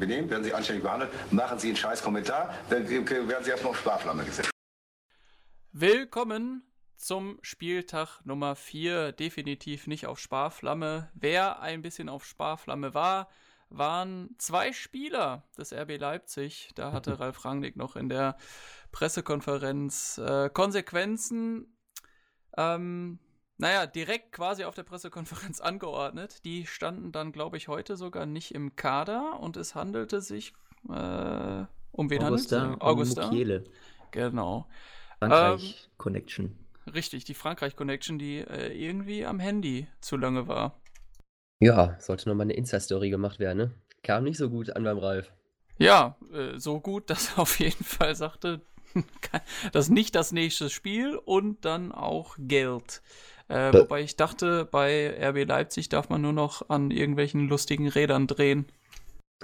benehmen, werden Sie anständig behandelt, machen Sie einen scheiß Kommentar, dann werden Sie erstmal auf Sparflamme gesetzt. Willkommen zum Spieltag Nummer 4. Definitiv nicht auf Sparflamme. Wer ein bisschen auf Sparflamme war, waren zwei Spieler des RB Leipzig. Da hatte Ralf Rangnick noch in der Pressekonferenz äh, Konsequenzen, ähm, naja, direkt quasi auf der Pressekonferenz angeordnet. Die standen dann, glaube ich, heute sogar nicht im Kader und es handelte sich äh, um wen Augusta, handelt es? Augusta. Mukiele. Genau. Frankreich ähm, Connection. Richtig, die Frankreich Connection, die äh, irgendwie am Handy zu lange war. Ja, sollte nochmal eine Insta-Story gemacht werden, ne? Kam nicht so gut an beim Ralf. Ja, äh, so gut, dass er auf jeden Fall sagte, das ist nicht das nächste Spiel und dann auch Geld. Äh, wobei ich dachte, bei RB Leipzig darf man nur noch an irgendwelchen lustigen Rädern drehen.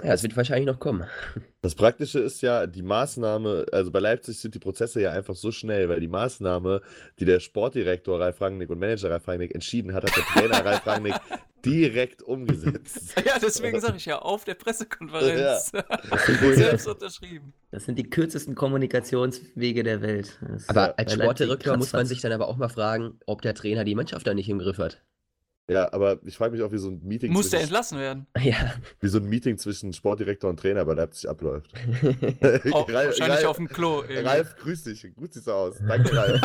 Ja, es wird wahrscheinlich noch kommen. Das Praktische ist ja, die Maßnahme, also bei Leipzig sind die Prozesse ja einfach so schnell, weil die Maßnahme, die der Sportdirektor Ralf Rangnick und Manager Ralf Rangnick entschieden hat, hat der Trainer Ralf Rangnick direkt umgesetzt. Ja, deswegen sage ich ja, auf der Pressekonferenz. Ja. Selbst unterschrieben. Das sind die kürzesten Kommunikationswege der Welt. Das aber als Sportdirektor muss man sich dann aber auch mal fragen, ob der Trainer die Mannschaft da nicht im Griff hat. Ja, aber ich frage mich auch, wie so ein Meeting. Muss der entlassen werden? Ja. Wie so ein Meeting zwischen Sportdirektor und Trainer bei Leipzig abläuft. oh, Ralf, wahrscheinlich Ralf, auf dem Klo. Irgendwie. Ralf, grüß dich. Gut siehst du aus. Danke, Ralf.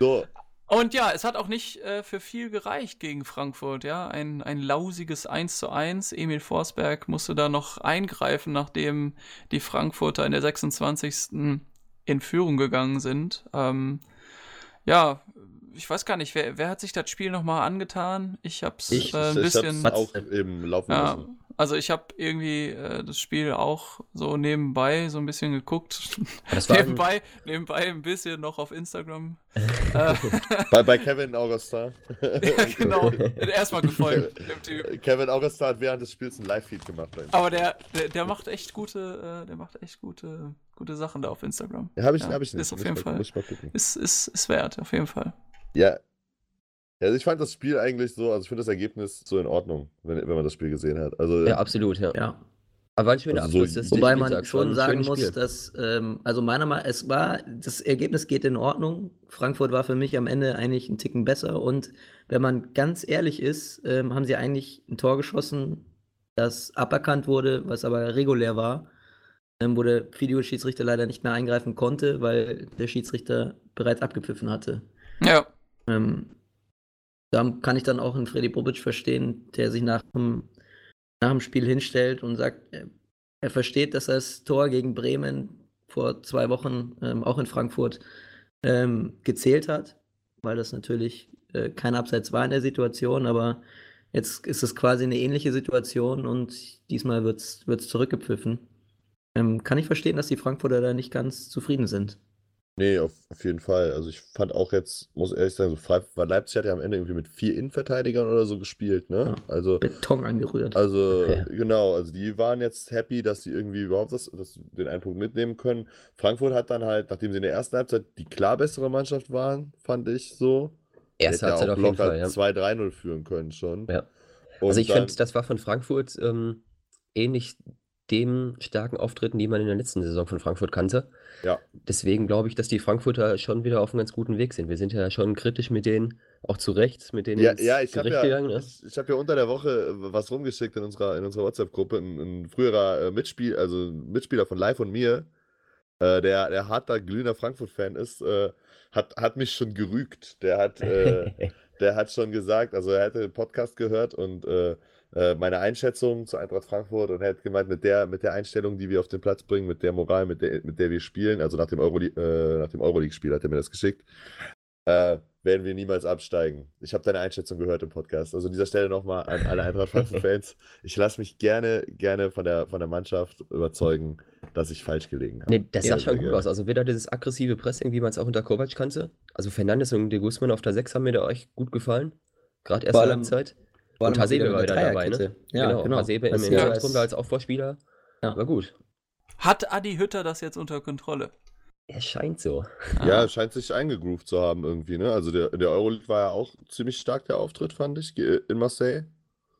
so. Und ja, es hat auch nicht äh, für viel gereicht gegen Frankfurt, ja. Ein, ein lausiges 1 zu 1. Emil Forsberg musste da noch eingreifen, nachdem die Frankfurter in der 26. in Führung gegangen sind. Ähm, ja, ich weiß gar nicht, wer, wer hat sich das Spiel nochmal angetan? Ich hab's ich, äh, ein ich bisschen. Hab's auch im Laufen ja, lassen. Also ich habe irgendwie äh, das Spiel auch so nebenbei so ein bisschen geguckt. nebenbei, nebenbei ein bisschen noch auf Instagram. Äh, bei, bei Kevin Augusta. ja, genau. Erstmal gefolgt. Kevin Augusta hat während des Spiels einen Live-Feed gemacht. Aber der, der, der, macht echt gute, äh, der macht echt gute, gute Sachen da auf Instagram. Ja, habe ich, ja, hab ich nicht. Ist auf jeden Fall. Ist, ist, ist wert, auf jeden Fall. Ja. Also ich fand das Spiel eigentlich so, also ich finde das Ergebnis so in Ordnung, wenn, wenn man das Spiel gesehen hat. Also, ja, absolut, ja. ja. Aber ein schöner also so, Wobei man schon sagen muss, Spiel. dass, ähm, also meiner Meinung nach, es war, das Ergebnis geht in Ordnung. Frankfurt war für mich am Ende eigentlich ein Ticken besser und wenn man ganz ehrlich ist, ähm, haben sie eigentlich ein Tor geschossen, das aberkannt wurde, was aber regulär war, ähm, wo der Videoschiedsrichter leider nicht mehr eingreifen konnte, weil der Schiedsrichter bereits abgepfiffen hatte. Ja. Ähm, da kann ich dann auch einen Freddy Bobic verstehen, der sich nach dem, nach dem Spiel hinstellt und sagt, er, er versteht, dass das Tor gegen Bremen vor zwei Wochen ähm, auch in Frankfurt ähm, gezählt hat, weil das natürlich äh, kein Abseits war in der Situation, aber jetzt ist es quasi eine ähnliche Situation und diesmal wird es zurückgepfiffen. Ähm, kann ich verstehen, dass die Frankfurter da nicht ganz zufrieden sind. Nee, auf, auf jeden Fall. Also ich fand auch jetzt, muss ehrlich sagen, so Fre weil Leipzig hat ja am Ende irgendwie mit vier Innenverteidigern oder so gespielt, ne? Ja, also Beton angerührt. Also ja. genau, also die waren jetzt happy, dass sie irgendwie überhaupt das, das, den einen Punkt mitnehmen können. Frankfurt hat dann halt, nachdem sie in der ersten Halbzeit die klar bessere Mannschaft waren, fand ich so. Erste Halbzeit ja auf jeden Fall, ja. 2-3-0 führen können schon. Ja. also ich finde, das war von Frankfurt ähm, ähnlich dem starken Auftritten, die man in der letzten Saison von Frankfurt kannte. Ja. Deswegen glaube ich, dass die Frankfurter schon wieder auf einem ganz guten Weg sind. Wir sind ja schon kritisch mit denen, auch zu Recht, mit denen ja, ja, ich habe ja, gegangen. Ne? Ich, ich habe ja unter der Woche was rumgeschickt in unserer, in unserer WhatsApp-Gruppe. Ein, ein, früherer äh, Mitspiel, also Mitspieler von Live und mir, äh, der, der harter, glühender Frankfurt-Fan ist, äh, hat, hat mich schon gerügt. Der hat, äh, der hat schon gesagt, also er hätte den Podcast gehört und äh, meine Einschätzung zu Eintracht Frankfurt und hätte gemeint, mit der, mit der Einstellung, die wir auf den Platz bringen, mit der Moral, mit der, mit der wir spielen, also nach dem, Euroli äh, nach dem Euroleague-Spiel hat er mir das geschickt, äh, werden wir niemals absteigen. Ich habe deine Einschätzung gehört im Podcast. Also an dieser Stelle nochmal an alle Eintracht Frankfurt-Fans. Ich lasse mich gerne, gerne von der, von der Mannschaft überzeugen, dass ich falsch gelegen habe. Nee, das sah schon gut aus. Also wieder dieses aggressive Pressing, wie man es auch unter Kovac kannte. Also Fernandes und De Guzman auf der 6 haben mir da echt gut gefallen. Gerade erste Halbzeit. Vor und Hasebe war wieder dabei, ne? Ja, genau. genau. Hasebe im Zentrum da als Aufbauspieler. Ja. War gut. Hat Adi Hütter das jetzt unter Kontrolle? Er scheint so. Ja, er scheint sich eingegroovt zu haben irgendwie, ne? Also der, der Euroleague war ja auch ziemlich stark, der Auftritt, fand ich, in Marseille.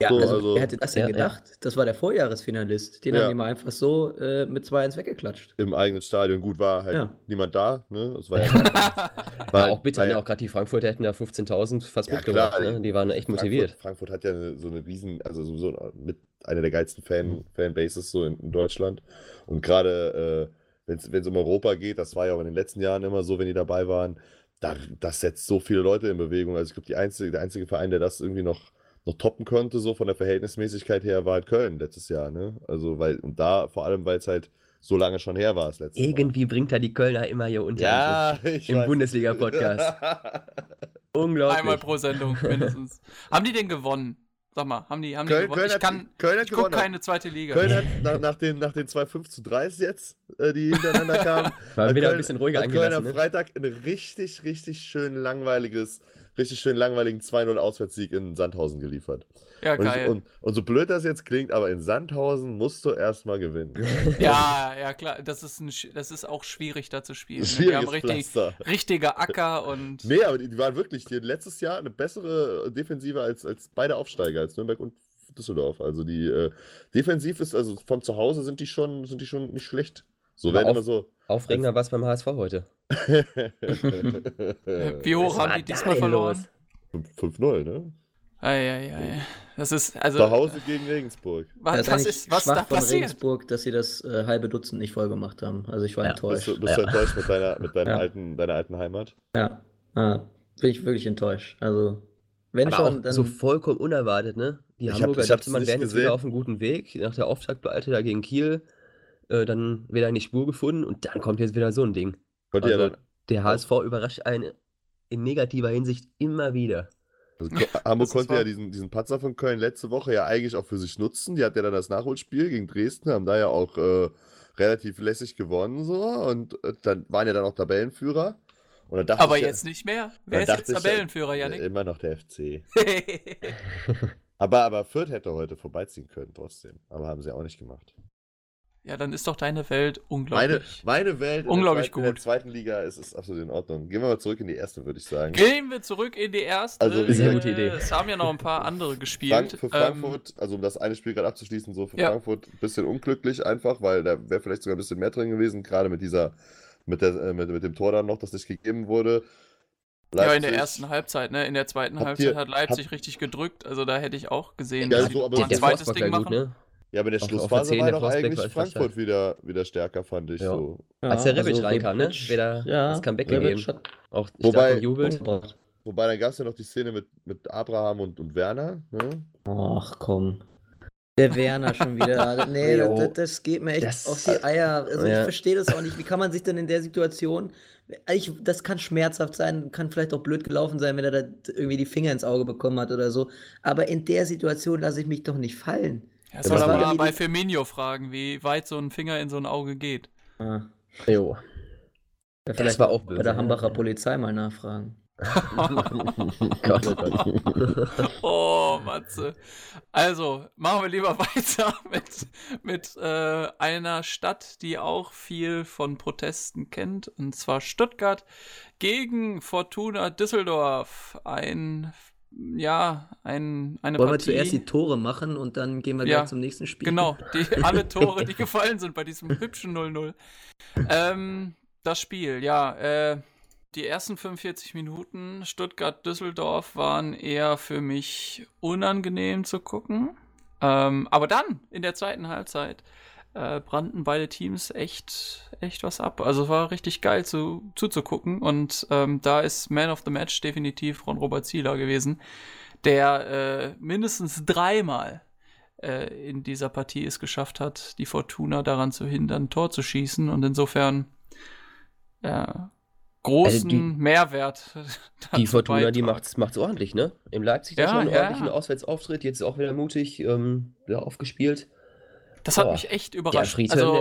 Ja, So, also, also- wer hätte das denn Ja, ja. gedacht? Das war der Vorjahresfinalist. Den Ja. haben die mal einfach so äh, mit 2-1 weggeklatscht. Im eigenen Stadion. Gut, war halt Ja. niemand da. Ne? Das war ja, War auch bitter, war ne? ja- Auch gerade die Frankfurter hätten da 15.000 fast Ja, mitgebracht. klar, Ne? Die waren echt motiviert. Frankfurt, hat ja eine, so eine riesen, also sowieso mit einer der geilsten Fan, Fanbases so in, in Deutschland. Und gerade äh, wenn es um Europa geht, das war ja auch in den letzten Jahren immer so, wenn die dabei waren, da, das setzt so viele Leute in Bewegung. Also ich glaube, einzige, der einzige Verein, der das irgendwie noch, noch toppen konnte, so von der Verhältnismäßigkeit her, war halt Köln letztes Jahr. Ne? Also, weil, und da vor allem, weil es halt so lange schon her war, das letzte Mal. Irgendwie bringt er die Kölner immer hier unter. Ja, ich Im. Bundesliga-Podcast. Unglaublich. Einmal pro Sendung mindestens. haben die denn gewonnen? Sag mal, haben die, haben die Köln, gewonnen? Köln, ich hat, kann, Köln hat ich gewonnen. keine zweite Liga. Köln hat nach, nach, den, nach den 2-5 zu 3 jetzt, äh, die hintereinander kamen, War hat wieder ein Köln- bisschen ruhiger hat Köln am Ne? Freitag ein richtig, richtig schön langweiliges, richtig schön langweiligen 2-0 Auswärtssieg in Sandhausen geliefert. ja, Und, geil. und, und so blöd das jetzt klingt, aber in Sandhausen musst du erstmal gewinnen. ja, ja, klar. Das ist, ein, das ist auch schwierig, da zu spielen. Schwieriges haben richtig, richtiger Acker und. Nee, aber die, die waren wirklich, die letztes Jahr eine bessere Defensive als, als beide Aufsteiger, als Nürnberg und Düsseldorf. Also die äh, defensiv ist, also von zu Hause sind die schon, sind die schon nicht schlecht. So werden immer so. Aufregender war es beim HSV heute. Wie hoch haben die diesmal verloren? los? 5-0, ne? Eieiei. Das ist, also. Zu Hause gegen Regensburg. Was, Das was ist, was schwach da von passiert? Regensburg, dass sie das äh, halbe Dutzend nicht voll gemacht haben. Also ich war Ja, Bist enttäuscht. du, bist du Ja. enttäuscht mit deiner, mit deiner Ja. alten, deiner alten Heimat? Ja, ah, bin ich wirklich enttäuscht. Also, wenn Aber schon, auch dann. so vollkommen unerwartet, ne? Die Ich hab- Hamburger ich hab's dachte, man wäre jetzt wieder auf einem guten Weg. Nach der Auftaktpleite da gegen Kiel, äh, dann wieder in die Spur gefunden und dann kommt jetzt wieder so ein Ding. Ja Also, dann, der HSV überrascht einen in negativer Hinsicht immer wieder. also Hamburg konnte ja diesen, diesen Patzer von Köln letzte Woche ja eigentlich auch für sich nutzen. Die hat ja dann das Nachholspiel gegen Dresden, haben da ja auch äh, relativ lässig gewonnen so und äh, dann waren ja dann auch Tabellenführer. Und dann dachte Aber ich ja- jetzt nicht mehr. Wer ist jetzt ja, Tabellenführer, äh, Janik? Immer noch der FC. Aber, aber Fürth hätte heute vorbeiziehen können trotzdem. Aber haben sie auch nicht gemacht. Ja, dann ist doch deine Welt Meine, unglaublich. meine Welt in Unglaublich der, zweiten, in der gut. zweiten Liga ist, ist absolut in Ordnung. Gehen wir mal zurück in die erste, würde ich sagen. Gehen wir zurück in die erste. Also, Sehr gesagt- gute Idee. Es haben ja noch ein paar andere gespielt. Frank, für Ähm, Frankfurt, also um das eine Spiel gerade abzuschließen, so für Ja. Frankfurt ein bisschen unglücklich einfach, weil da wäre vielleicht sogar ein bisschen mehr drin gewesen, gerade mit dieser, mit, der, äh, mit, mit dem Tor dann noch, das nicht gegeben wurde. ja, in der Leipzig- ersten Halbzeit, ne? In der zweiten Habt Halbzeit ihr- hat Leipzig richtig gedrückt. Also da hätte ich auch gesehen, Ja, dass so, sie aber ein zweites Ding machen. gut, ne? Ja, aber in der Auf- auf der Schlussphase 10, war doch eigentlich. Frankfurt wieder, wieder stärker, fand ich Ja. so. ja, Als der Rebic also reinkam, ne? Wieder ja, das Comeback Rebic gegeben. hat Auch Wobei- gebracht. Wobei, dann gab es ja noch die Szene mit, mit Abraham und, und Werner. Ne? Ach komm. Der Werner schon wieder. Nee, Jo. das, das geht mir echt Das- auf die Eier. Also Ja. ich verstehe das auch nicht. Wie kann man sich denn in der Situation. Ich, das kann schmerzhaft sein, kann vielleicht auch blöd gelaufen sein, wenn er da irgendwie die Finger ins Auge bekommen hat oder so. Aber in der Situation lasse ich mich doch nicht fallen. Ja, Ja, soll er mal bei Firmino fragen, wie weit so ein Finger in so ein Auge geht. Ah, Jo. ja, Das war auch bei böse. der ja. Hambacher Polizei mal nachfragen. Gott, oh Gott. Oh, Matze. Also, machen wir lieber weiter mit, mit äh, einer Stadt, die auch viel von Protesten kennt, und zwar Stuttgart gegen Fortuna Düsseldorf. Ein, ja, ein, eine Wollen wir Partie. zuerst die Tore machen und dann gehen wir Ja, gleich zum nächsten Spiel? Genau, die, alle Tore, die gefallen sind bei diesem hübschen 0-0. Ähm, das Spiel, ja, äh, die ersten 45 Minuten Stuttgart-Düsseldorf waren eher für mich unangenehm zu gucken. Ähm, aber dann, in der zweiten Halbzeit, äh, brannten beide Teams echt, echt was ab. Also es war richtig geil zu, zuzugucken. Und ähm, da ist Man of the Match definitiv von Robert Zieler gewesen, der äh, mindestens dreimal äh, in dieser Partie es geschafft hat, die Fortuna daran zu hindern, ein Tor zu schießen. Und insofern ja, großen Also die- Mehrwert. Die Fortuna, die macht's, macht's ordentlich, ne? Im Leipzig da Ja, schon einen ja. ordentlichen Auswärtsauftritt, jetzt auch wieder mutig ähm, wieder aufgespielt. Das hat Boah. mich echt Der überrascht. Friedhelm, also,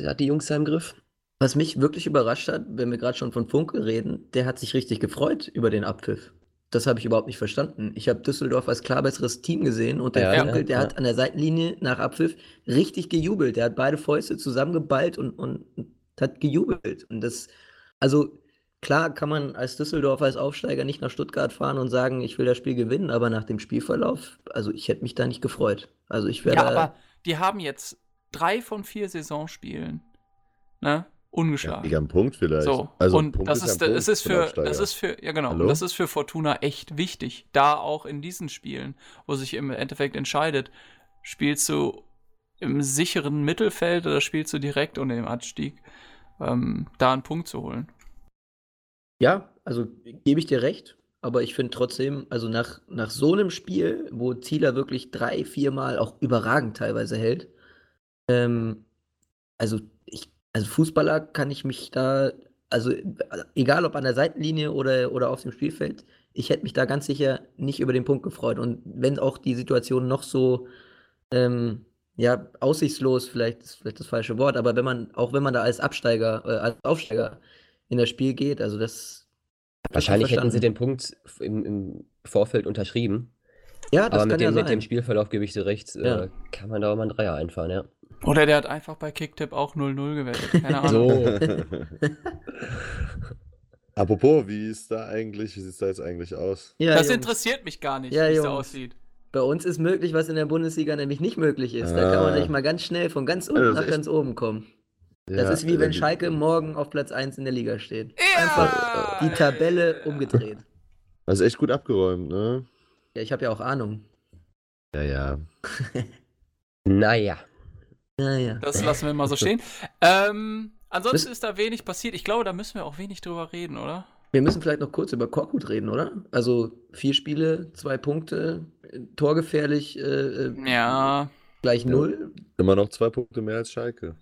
der hat, die Jungs da im Griff. Was mich wirklich überrascht hat, wenn wir gerade schon von Funke reden, der hat sich richtig gefreut über den Abpfiff. Das habe ich überhaupt nicht verstanden. Ich habe Düsseldorf als klar besseres Team gesehen und der Ja, Funkel, ja, der ja. hat an der Seitenlinie nach Abpfiff richtig gejubelt. Der hat beide Fäuste zusammengeballt und, und hat gejubelt. Und das, also klar kann man als Düsseldorf als Aufsteiger nicht nach Stuttgart fahren und sagen, ich will das Spiel gewinnen, aber nach dem Spielverlauf, also ich hätte mich da nicht gefreut. Also ich wäre da, die haben jetzt drei von vier Saisonspielen, ne? Ja, Ungeschlagen. Liga am Punkt vielleicht. So, also und Punkt das ja ist, ein das ist für das ist für, ja genau, das ist für Fortuna echt wichtig, da auch in diesen Spielen, wo sich im Endeffekt entscheidet, spielst du im sicheren Mittelfeld oder spielst du direkt unter dem Anstieg, ähm, da einen Punkt zu holen. ja, also gebe ich dir recht, aber ich finde trotzdem, also nach, nach so einem Spiel, wo Zieler wirklich drei, viermal auch überragend teilweise hält, ähm, also ich, also Fußballer kann ich mich da, also egal ob an der Seitenlinie oder, oder auf dem Spielfeld, ich hätte mich da ganz sicher nicht über den Punkt gefreut. Und wenn auch die Situation noch so, ähm, ja, aussichtslos, vielleicht ist vielleicht das falsche Wort, aber wenn man, auch wenn man da als Absteiger, äh, als Aufsteiger in das Spiel geht, also das. Wahrscheinlich hätten sie den Punkt im, im Vorfeld unterschrieben. Ja, das Aber kann mit dem, ja mit dem sein. Spielverlauf gebe ich dir recht, Ja. äh, kann man da auch mal einen Dreier einfahren, ja. Oder der hat einfach bei Kicktip auch 0-0 gewettet, keine Ahnung. So. Apropos, wie ist da eigentlich, wie sieht es da jetzt eigentlich aus? Ja, das Jungs, interessiert mich gar nicht, Ja, wie es da aussieht. Bei uns ist möglich, was in der Bundesliga nämlich nicht möglich ist. Da kann man Ah. nämlich mal ganz schnell von ganz unten nach ganz oben kommen. Das Ja, ist wie wenn äh, Schalke morgen auf Platz 1 in der Liga steht. Ja! Einfach die Tabelle umgedreht. Das ist echt gut abgeräumt, ne? Ja, ich habe ja auch Ahnung. Ja, ja. Naja. Naja. Das lassen wir mal so stehen. Ähm, ansonsten ist da wenig passiert. Ich glaube, da müssen wir auch wenig drüber reden, oder? Wir müssen vielleicht noch kurz über Korkut reden, oder? Also vier Spiele, zwei Punkte, äh, torgefährlich, äh, äh, Ja. gleich null. Immer noch zwei Punkte mehr als Schalke.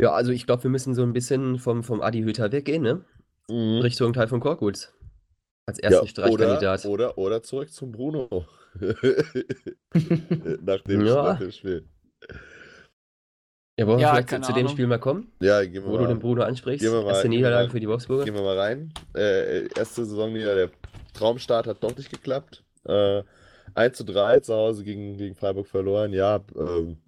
Ja, also ich glaube, wir müssen so ein bisschen vom, vom Adi Hütter weggehen, ne? Mhm. Richtung Teil von Korkut. Als Ja, ersten Streichkandidat. Oder, oder, oder zurück zum Bruno. nach, dem, Ja. nach dem Spiel. Ja, wollen wir Ja, vielleicht zu, dem. Spiel mal kommen, Ja, gehen wir wo du den mal, Bruno ansprichst? gehen wir mal- Erste gehen wir Niederlage mal- für die Wolfsburger. gehen wir mal rein. Äh, erste Saison wieder, der Traumstart hat doch nicht geklappt. Äh, 1 zu 3 zu Hause gegen, gegen Freiburg verloren. Ja, ähm,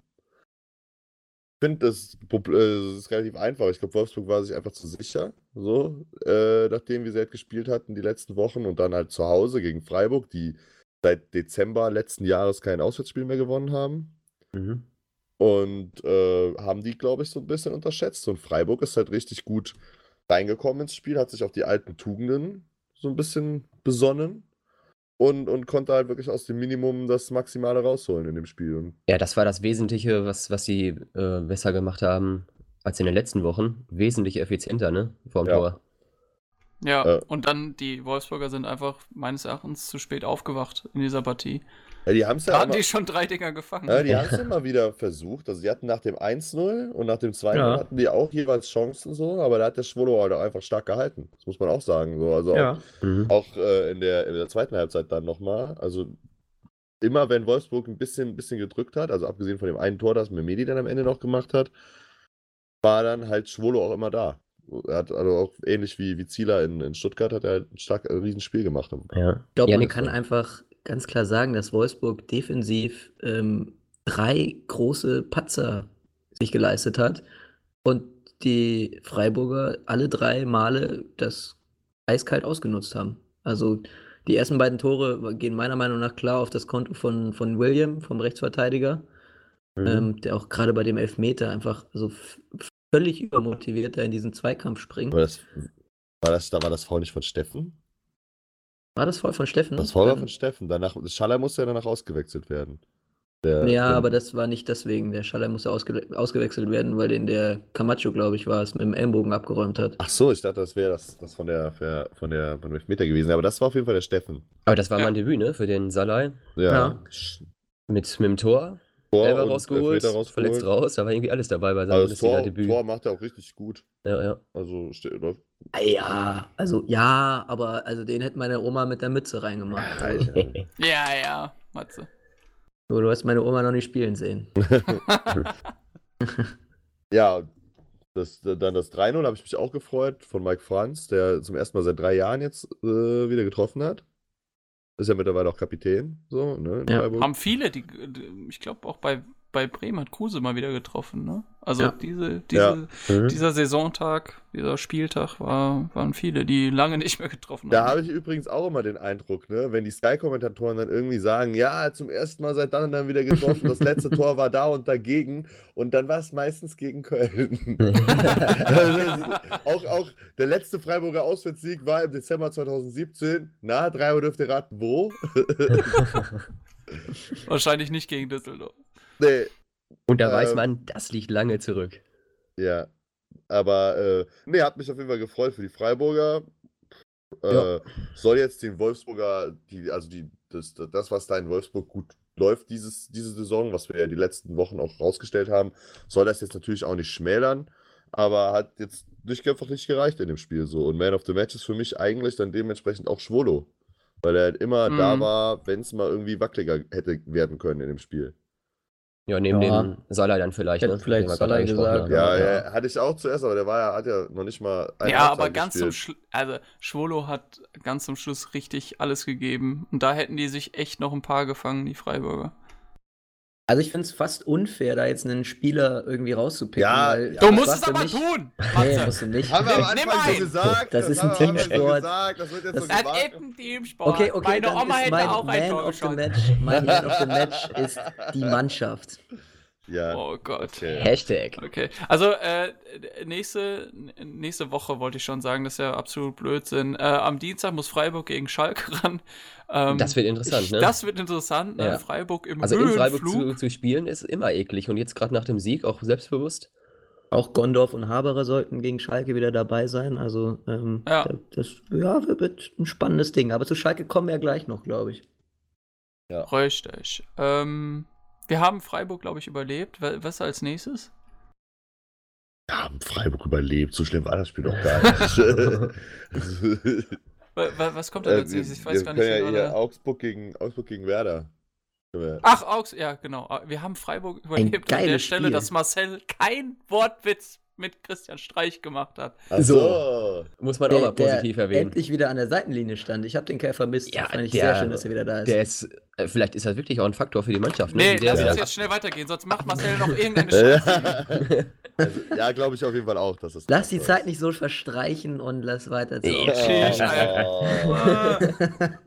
finde, das, äh, ist relativ einfach. Ich glaube, Wolfsburg war sich einfach zu sicher, so, äh, nachdem wir sie halt gespielt hatten die letzten Wochen und dann halt zu Hause gegen Freiburg, die seit Dezember letzten Jahres kein Auswärtsspiel mehr gewonnen haben. Mhm. Und äh, haben die, glaube ich, so ein bisschen unterschätzt. Und Freiburg ist halt richtig gut reingekommen ins Spiel, hat sich auf die alten Tugenden so ein bisschen besonnen und, und konnte halt wirklich aus dem Minimum das Maximale rausholen in dem Spiel. Ja, das war das Wesentliche, was, was sie äh, besser gemacht haben als in den letzten Wochen. Wesentlich effizienter, ne? Vorm Ja. Tor. Ja, Äh. und dann die Wolfsburger sind einfach meines Erachtens zu spät aufgewacht in dieser Partie. Ja, die haben es ja, immer, die schon drei Dinger gefangen. ja, die haben's immer wieder versucht. Also, die hatten nach dem 1-0 und nach dem 2-0 Ja. hatten die auch jeweils Chancen so, aber da hat der Schwolo halt auch einfach stark gehalten. Das muss man auch sagen. So. Also, auch, Ja. Mhm. Auch äh, in, der, in der zweiten Halbzeit dann nochmal. Also immer wenn Wolfsburg ein bisschen, bisschen gedrückt hat, also abgesehen von dem einen Tor, das Memedi dann am Ende noch gemacht hat, war dann halt Schwolo auch immer da. Er hat also auch ähnlich wie, wie Zieler in, in Stuttgart hat er halt ein stark ein Riesenspiel gemacht. Ja. Ich glaube, Ja, man kann einfach ganz klar sagen, dass Wolfsburg defensiv ähm, drei große Patzer sich geleistet hat und die Freiburger alle drei Male das eiskalt ausgenutzt haben. Also die ersten beiden Tore gehen meiner Meinung nach klar auf das Konto von, von William, vom Rechtsverteidiger, Mhm. ähm, der auch gerade bei dem Elfmeter einfach so völlig übermotiviert da in diesen Zweikampf springt. Aber das, war das, da war das Foul nicht von Steffen? War das voll von Steffen? Das Foul war von Steffen. Danach, Schaller musste ja danach ausgewechselt werden. Der, Ja, der- aber das war nicht deswegen. Der Schaller musste ausge ausgewechselt werden, weil den der Camacho, glaube ich, war es, mit dem Ellenbogen abgeräumt hat. Ach so, ich dachte, das wäre das, das von der, für- von der, von Elfmeter gewesen. Aber das war auf jeden Fall der Steffen. Aber das war Ja. mein Debüt, ne? Für den Salai. Ja. Ja. Mit, mit dem Tor. Tor Selber und rausgeholt, verletzt raus. Da war irgendwie alles dabei bei seinem Also das Tor, macht er auch richtig gut. Ja, ja. Also läuft. Ah, Ja, also ja, aber also den hätte meine Oma mit der Mütze reingemacht. Also, Ja, ja, Matze. nur du hast meine Oma noch nicht spielen sehen. Ja, das, dann das 3-0 habe ich mich auch gefreut von Mike Franz, der zum ersten Mal seit drei Jahren jetzt äh, wieder getroffen hat. Ist ja mittlerweile auch Kapitän, so, ne? in Ja. Haben viele, die, die ich glaube auch bei bei Bremen hat Kruse mal wieder getroffen, ne? Also Ja. diese, diese, Ja. Mhm. dieser Saisontag, dieser Spieltag war, waren viele, die lange nicht mehr getroffen Da haben. habe ich übrigens auch immer den Eindruck, ne, wenn die Sky-Kommentatoren dann irgendwie sagen, ja, zum ersten Mal seit dann und dann wieder getroffen, das letzte Tor war da und dagegen und dann war es meistens gegen Köln. Auch, auch der letzte Freiburger Auswärtssieg war im Dezember 2017. Na, drei Uhr dürft ihr raten, wo? Wahrscheinlich nicht gegen Düsseldorf. Nee, Und da weiß Ähm. man, das liegt lange zurück. ja. Aber, äh, nee, hat mich auf jeden Fall gefreut für die Freiburger. Äh, Ja. Soll jetzt den Wolfsburger, die, also die, das, das, was da in Wolfsburg gut läuft dieses, diese Saison, was wir ja die letzten Wochen auch rausgestellt haben, soll das jetzt natürlich auch nicht schmälern, aber hat jetzt nicht einfach nicht gereicht in dem Spiel so. Und Man of the Match ist für mich eigentlich dann dementsprechend auch Schwolo. Weil er halt immer da Mhm. war, wenn es mal irgendwie wackeliger hätte werden können in dem Spiel. Ja, neben Ja. dem Salah dann vielleicht, ne? vielleicht Salah gesagt. Ja, Ja. ja, hatte ich auch zuerst, aber der war ja, hat ja noch nicht mal. Ja, aber ganz zum gespielt. Schluss, also Schwolo hat ganz zum Schluss richtig alles gegeben. Und da hätten die sich echt noch ein paar gefangen, die Freiburger. Also ich finde es fast unfair, da jetzt einen Spieler irgendwie rauszupicken. Ja, weil ja. Du das musst es aber mich- tun! Nee, musst du nicht. Haben wir am Anfang so gesagt. Das ist ein Anfang Teamsport. gesagt. Das wird jetzt Das- so Das gemacht. ist ein Teamsport. Okay, okay, Meine Oma hätte mein auch ein Tor of the geschossen. Match, mein Man of the Match ist die Mannschaft. Ja. Oh Gott. Okay. Hashtag. Okay, also äh, nächste, nächste Woche wollte ich schon sagen, das ist ja absolut Blödsinn. Äh, am Dienstag muss Freiburg gegen Schalke ran. Ähm, Das wird interessant, ne? Das wird interessant, ne? Ja. Freiburg im Also in Freiburg Höhenflug. zu, zu spielen ist immer eklig und jetzt gerade nach dem Sieg auch selbstbewusst. Auch Gondorf und Haberer sollten gegen Schalke wieder dabei sein. Also ähm, Ja. da- das ja, wird ein spannendes Ding. Aber zu Schalke kommen wir ja gleich noch, glaube ich. Richtig. Ähm, wir haben Freiburg, glaube ich, überlebt. Wa- Was als nächstes? Ja, haben Freiburg überlebt. So schlimm war das Spiel doch gar nicht. Wa- wa- Was kommt da Äh, nächstes? Ich weiß gar nicht. ja hier Augsburg gegen, Augsburg gegen Werder. Ach, Augs, ja, genau. Wir haben Freiburg überlebt an der Stelle, Spiel. dass Marcel kein Wortwitz mit Christian Streich gemacht hat. Ach So. Muss man auch mal positiv erwähnen. endlich wieder an der Seitenlinie stand. Ich habe den Kerl vermisst. Ja, fand ich der- sehr schön, dass er wieder da ist. Der ist, äh, vielleicht ist er wirklich auch ein Faktor für die Mannschaft. Ne? Nee, der lass uns jetzt schnell weitergehen, sonst macht Marcel noch irgendeine Scheiße. Also, ja, glaube ich auf jeden Fall auch, dass es. lass die Zeit nicht so verstreichen und lass weiter Ja.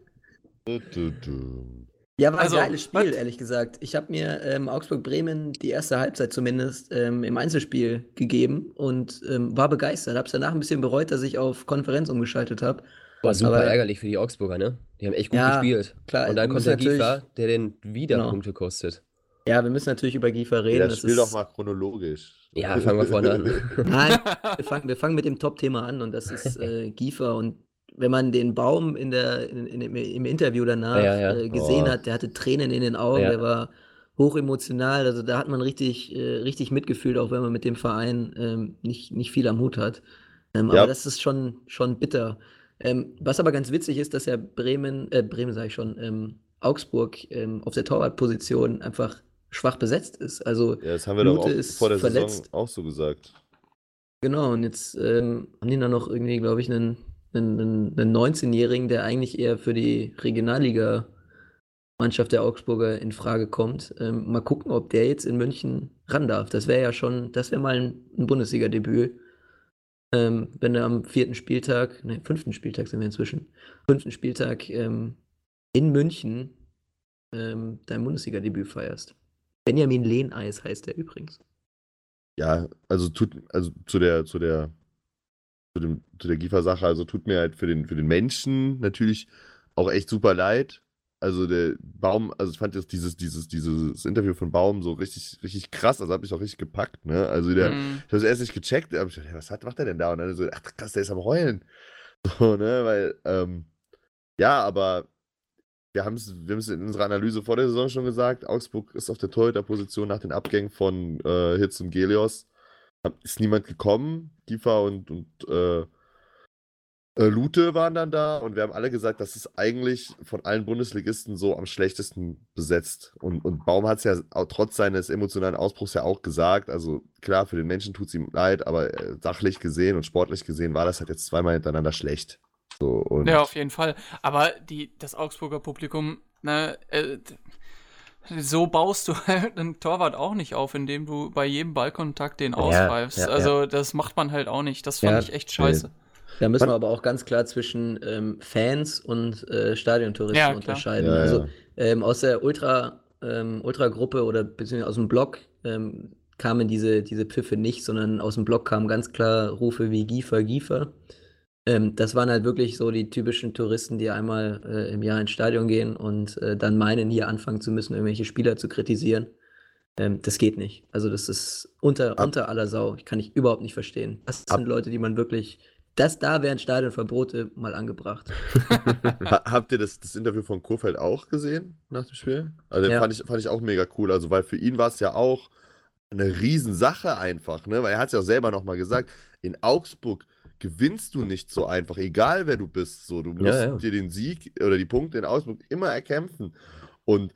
Du, du, du. Ja, war ein Also, geiles Spiel, was? ehrlich gesagt. Ich habe mir ähm, Augsburg-Bremen die erste Halbzeit zumindest ähm, im Einzelspiel gegeben und ähm, war begeistert. Habe es danach ein bisschen bereut, dass ich auf Konferenz umgeschaltet habe. War super Aber- ärgerlich für die Augsburger, ne? Die haben echt gut Ja, gespielt. klar, Und dann kommt der Giefer, der den wieder Genau. Punkte kostet. Ja, wir müssen natürlich über Giefer reden. Ja, das spiel ist, doch mal chronologisch. Ja, fangen wir vorne an. Nein, wir fangen, wir fangen mit dem Top-Thema an und das ist äh, Giefer. Und wenn man den Baum in der, in, in, im, Interview danach Ja, ja. Äh, gesehen Oh. hat, der hatte Tränen in den Augen, Ja. der war hochemotional. Also da hat man richtig, äh, richtig mitgefühlt, auch wenn man mit dem Verein ähm, nicht, nicht viel am Hut hat. Ähm, Ja. Aber das ist schon, schon bitter. Ähm, was aber ganz witzig ist, dass ja Bremen, äh, Bremen sage ich schon, ähm, Augsburg ähm, auf der Torwartposition einfach schwach besetzt ist. Also Ja, das haben wir doch Lute auch ist vor der verletzt. Saison auch so gesagt. Genau, und jetzt ähm, haben die dann noch irgendwie, glaube ich, einen, einen, einen einen 19-Jährigen, der eigentlich eher für die Regionalliga-Mannschaft der Augsburger in Frage kommt. Ähm, mal gucken, ob der jetzt in München ran darf. Das wäre ja schon, das wäre mal ein, ein Bundesliga-Debüt. Ähm, wenn du am vierten Spieltag, ne, fünften Spieltag sind wir inzwischen, fünften Spieltag ähm, in München ähm, dein Bundesliga-Debüt feierst. Benjamin Lehneis heißt er übrigens. Ja, also tut, also zu der, zu der, zu dem, zu der Giefer-Sache, also tut mir halt für den, für den Menschen natürlich auch echt super leid. Also der Baum, also ich fand jetzt dieses, dieses, dieses Interview von Baum so richtig, richtig krass, also hat mich auch richtig gepackt, ne? Also der, Mhm. ich habe es erst nicht gecheckt, aber ich dachte, hey, was hat, macht er denn da? Und dann so, ach krass, der ist am Heulen. So, ne, weil, ähm, ja, aber wir haben es wir haben's in unserer Analyse vor der Saison schon gesagt, Augsburg ist auf der Torhüterposition nach den Abgängen von äh, Hitz und Gelios. Ist niemand gekommen. Kiefer und, und äh, äh, Lute waren dann da und wir haben alle gesagt, das ist eigentlich von allen Bundesligisten so am schlechtesten besetzt. Und, und Baum hat es ja trotz seines emotionalen Ausbruchs ja auch gesagt. Also klar, für den Menschen tut es ihm leid, aber äh, sachlich gesehen und sportlich gesehen war das halt jetzt zweimal hintereinander schlecht. So, Ja, auf jeden Fall. Aber die, das Augsburger Publikum, ne, äh, so baust du halt einen Torwart auch nicht auf, indem du bei jedem Ballkontakt den Ja, auspfeifst. ja, also das macht man halt auch nicht. Das fand Ja, ich echt scheiße. Da müssen wir aber auch ganz klar zwischen ähm, Fans und äh, Stadiontouristen Ja, unterscheiden. Ja, also ja. ähm, aus der Ultra, ähm, Ultra-Gruppe oder beziehungsweise aus dem Blog ähm, kamen diese, diese Pfiffe nicht, sondern aus dem Blog kamen ganz klar Rufe wie Giefer, Giefer. Ähm, das waren halt wirklich so die typischen Touristen, die einmal äh, im Jahr ins Stadion gehen und äh, dann meinen, hier anfangen zu müssen, irgendwelche Spieler zu kritisieren. Ähm, das geht nicht. Also das ist unter, Ab- unter aller Sau. Ich kann ich überhaupt nicht verstehen. Das Ab- sind Leute, die man wirklich, das da wären Stadionverbote mal angebracht. Ha habt ihr das, das Interview von Kurfeld auch gesehen nach dem Spiel? Also Ja. fand, ich, fand ich auch mega cool. Also, weil für ihn war es ja auch eine Riesensache einfach, ne? Weil er hat es ja auch selber nochmal gesagt, in Augsburg gewinnst du nicht so einfach, egal wer du bist. So, du musst Ja, ja. dir den Sieg oder die Punkte in Augsburg immer erkämpfen. Und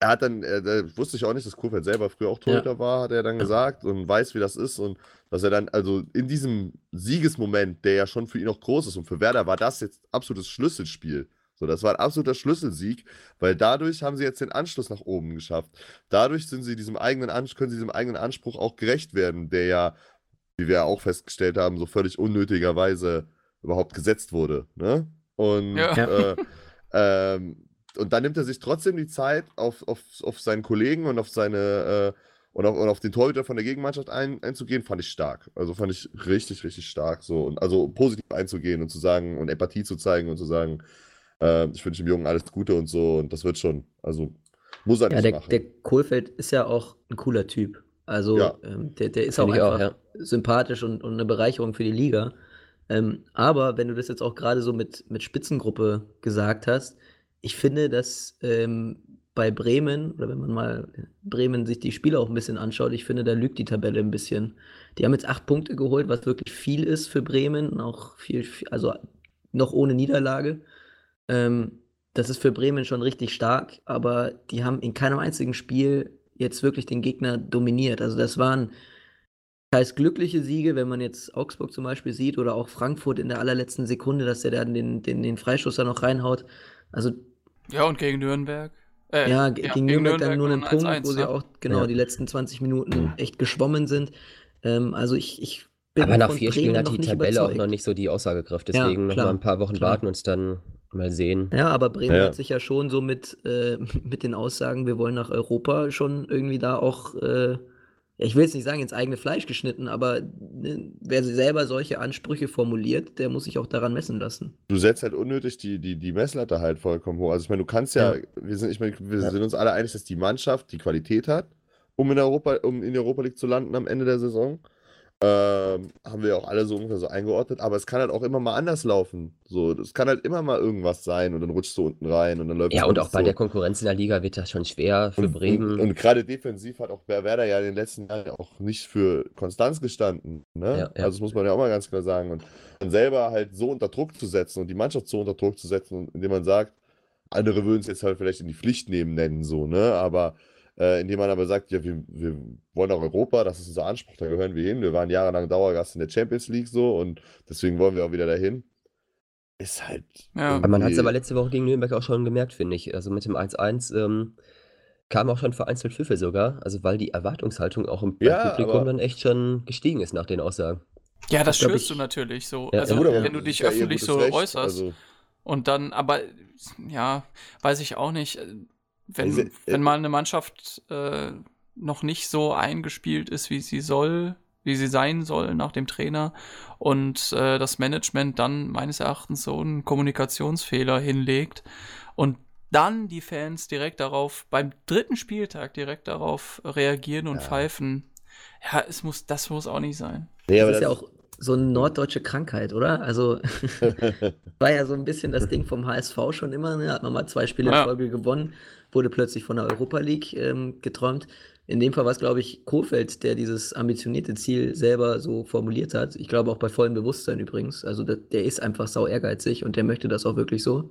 er hat dann, äh, da wusste ich auch nicht, dass Kurfeld selber früher auch Torhüter war, hat er dann gesagt und weiß, wie das ist und dass er dann, also in diesem Siegesmoment, der ja schon für ihn auch groß ist und für Werder war das jetzt absolutes Schlüsselspiel. So, das war ein absoluter Schlüsselsieg, weil dadurch haben sie jetzt den Anschluss nach oben geschafft. Dadurch sind sie diesem eigenen können sie diesem eigenen Anspruch auch gerecht werden, der ja, wie wir ja auch festgestellt haben, so völlig unnötigerweise überhaupt gesetzt wurde. Ne? Und Ja. äh, ähm, und dann nimmt er sich trotzdem die Zeit, auf, auf, auf seinen Kollegen und auf seine äh, und, auf, und auf den Torhüter von der Gegenmannschaft ein, einzugehen, fand ich stark. Also fand ich richtig, richtig stark. So und also positiv einzugehen und zu sagen und Empathie zu zeigen und zu sagen, äh, ich wünsche dem Jungen alles Gute und so und das wird schon. Also muss er Ja, nicht der, machen. der Kohlfeld ist ja auch ein cooler Typ. Also Ja. ähm, der, der ist auch ich auch, einfach ja. sympathisch und, und eine Bereicherung für die Liga. Ähm, aber wenn du das jetzt auch gerade so mit, mit Spitzengruppe gesagt hast, ich finde, dass ähm, bei Bremen, oder wenn man mal Bremen sich die Spiele auch ein bisschen anschaut, ich finde, da lügt die Tabelle ein bisschen. Die haben jetzt acht Punkte geholt, was wirklich viel ist für Bremen, auch viel, viel also noch ohne Niederlage. Ähm, das ist für Bremen schon richtig stark, aber die haben in keinem einzigen Spiel jetzt wirklich den Gegner dominiert. Also das waren teils glückliche Siege, wenn man jetzt Augsburg zum Beispiel sieht oder auch Frankfurt in der allerletzten Sekunde, dass der dann den, den, den Freistoß da noch reinhaut. Also Ja, und gegen Nürnberg. Äh, ja, ge- gegen Nürnberg dann nur einen ein Punkt, 1-1, wo sie ne? auch genau Ja. die letzten 20 Minuten echt geschwommen sind. Ähm, also ich, ich bin Aber nach vier Spielen hat noch die Tabelle auch überzeugt. noch nicht so die Aussagekraft. Ja, Deswegen noch klar, mal ein paar Wochen klar. warten und es dann mal sehen. Ja, aber Bremen Ja. hat sich ja schon so mit, äh, mit den Aussagen, wir wollen nach Europa, schon irgendwie da auch, äh, ich will jetzt nicht sagen, ins eigene Fleisch geschnitten, aber ne, wer selber solche Ansprüche formuliert, der muss sich auch daran messen lassen. du setzt halt unnötig die, die, die Messlatte halt vollkommen hoch. Also ich meine, du kannst ja, Ja. wir sind, ich meine, wir Ja. sind uns alle einig, dass die Mannschaft die Qualität hat, um in Europa, um in der Europa League zu landen am Ende der Saison. Ähm, haben wir ja auch alle so ungefähr so eingeordnet, aber es kann halt auch immer mal anders laufen. So, es kann halt immer mal irgendwas sein und dann rutschst du unten rein und dann läuft Ja, und auch bei so. der Konkurrenz in der Liga wird das schon schwer für Und, Bremen. und, und gerade defensiv hat auch Wer- Werder ja in den letzten Jahren auch nicht für Konstanz gestanden. Ne? Ja, ja. Also das muss man ja auch mal ganz klar sagen. Und dann selber halt so unter Druck zu setzen und die Mannschaft so unter Druck zu setzen, indem man sagt, andere würden es jetzt halt vielleicht in die Pflicht nehmen nennen, so, ne? Aber äh, indem man aber sagt, ja, wir, wir wollen nach Europa, das ist unser Anspruch, da gehören wir hin. Wir waren jahrelang Dauergast in der Champions League so und deswegen wollen wir auch wieder dahin. Ist halt. Ja. Man hat es aber letzte Woche gegen Nürnberg auch schon gemerkt, finde ich. Also mit dem 1-1 ähm, kam auch schon vereinzelt Pfiffe sogar. Also weil die Erwartungshaltung auch im Ja, Publikum aber- dann echt schon gestiegen ist nach den Aussagen. Ja, das glaub, schürst ich- du natürlich so. Ja, also, ja, gut, wenn du das dich öffentlich so Recht, äußerst Also, und dann, aber ja, weiß ich auch nicht. Wenn, Also, äh, wenn mal eine Mannschaft äh, noch nicht so eingespielt ist, wie sie soll, wie sie sein soll nach dem Trainer und äh, das Management dann meines Erachtens so einen Kommunikationsfehler hinlegt und dann die Fans direkt darauf, beim dritten Spieltag direkt darauf reagieren und Ja. pfeifen. Ja, es muss, das muss auch nicht sein. nee, Das ist ja auch so eine norddeutsche Krankheit, oder? Also war ja so ein bisschen das Ding vom HSV schon immer, ne? Hat man mal zwei Spiele in Ja. Folge gewonnen, wurde plötzlich von der Europa League ähm, geträumt. In dem Fall war es, glaube ich, Kohfeldt, der dieses ambitionierte Ziel selber so formuliert hat. Ich glaube auch bei vollem Bewusstsein übrigens. Also der, der ist einfach sau ehrgeizig und der möchte das auch wirklich so.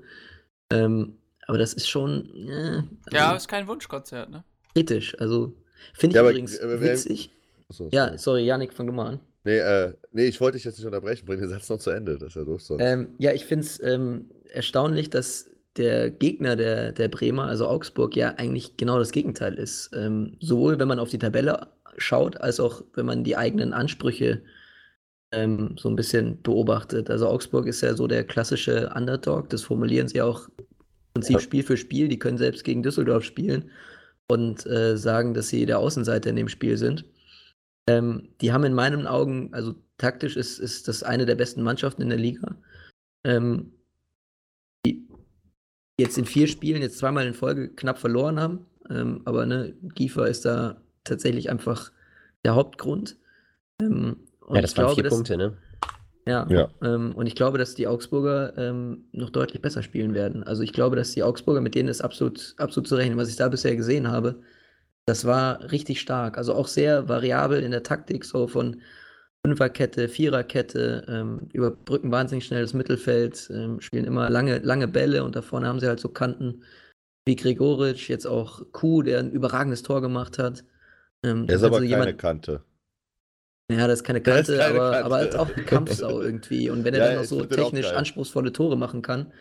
Ähm, aber das ist schon äh, Ja, also ist kein Wunschkonzert, ne? kritisch. Also finde ich Ja, aber- übrigens aber wer- witzig. Achso, Ja, sorry. Janik, fang du mal an. Nee, äh, nee, ich wollte dich jetzt nicht unterbrechen. Bring den Satz noch zu Ende. Das ist ja doof sonst. Ähm, ja, ich finde es ähm, erstaunlich, dass der Gegner der, der Bremer, also Augsburg, ja eigentlich genau das Gegenteil ist. Ähm, sowohl wenn man auf die Tabelle schaut, als auch wenn man die eigenen Ansprüche ähm, so ein bisschen beobachtet. Also Augsburg ist ja so der klassische Underdog, das formulieren sie auch im Prinzip Spiel für Spiel. Die können selbst gegen Düsseldorf spielen und äh, sagen, dass sie der Außenseiter in dem Spiel sind. Ähm, die haben in meinen Augen, also taktisch ist, ist das eine der besten Mannschaften in der Liga. Ähm, jetzt in vier Spielen jetzt zweimal in Folge knapp verloren haben. Ähm, aber ne, Giefer ist da tatsächlich einfach der Hauptgrund. Ähm, ja, das waren glaube, vier dass, Punkte, ne? Ja, ja. Ähm, und ich glaube, dass die Augsburger ähm, noch deutlich besser spielen werden. Also ich glaube, dass die Augsburger, mit denen ist absolut, absolut zu rechnen. Was ich da bisher gesehen habe, das war richtig stark. Also auch sehr variabel in der Taktik, so von Fünferkette, Viererkette, ähm, überbrücken wahnsinnig schnell das Mittelfeld, ähm, spielen immer lange, lange Bälle und da vorne haben sie halt so Kanten wie Gregoritsch, jetzt auch Kuh, der ein überragendes Tor gemacht hat. Ähm, er ist aber keine jemand, Kante. Ja, das ist keine Kante, ist keine aber, Kante. aber halt auch eine Kampfsau irgendwie. Und wenn er ja, dann noch so technisch anspruchsvolle Tore machen kann,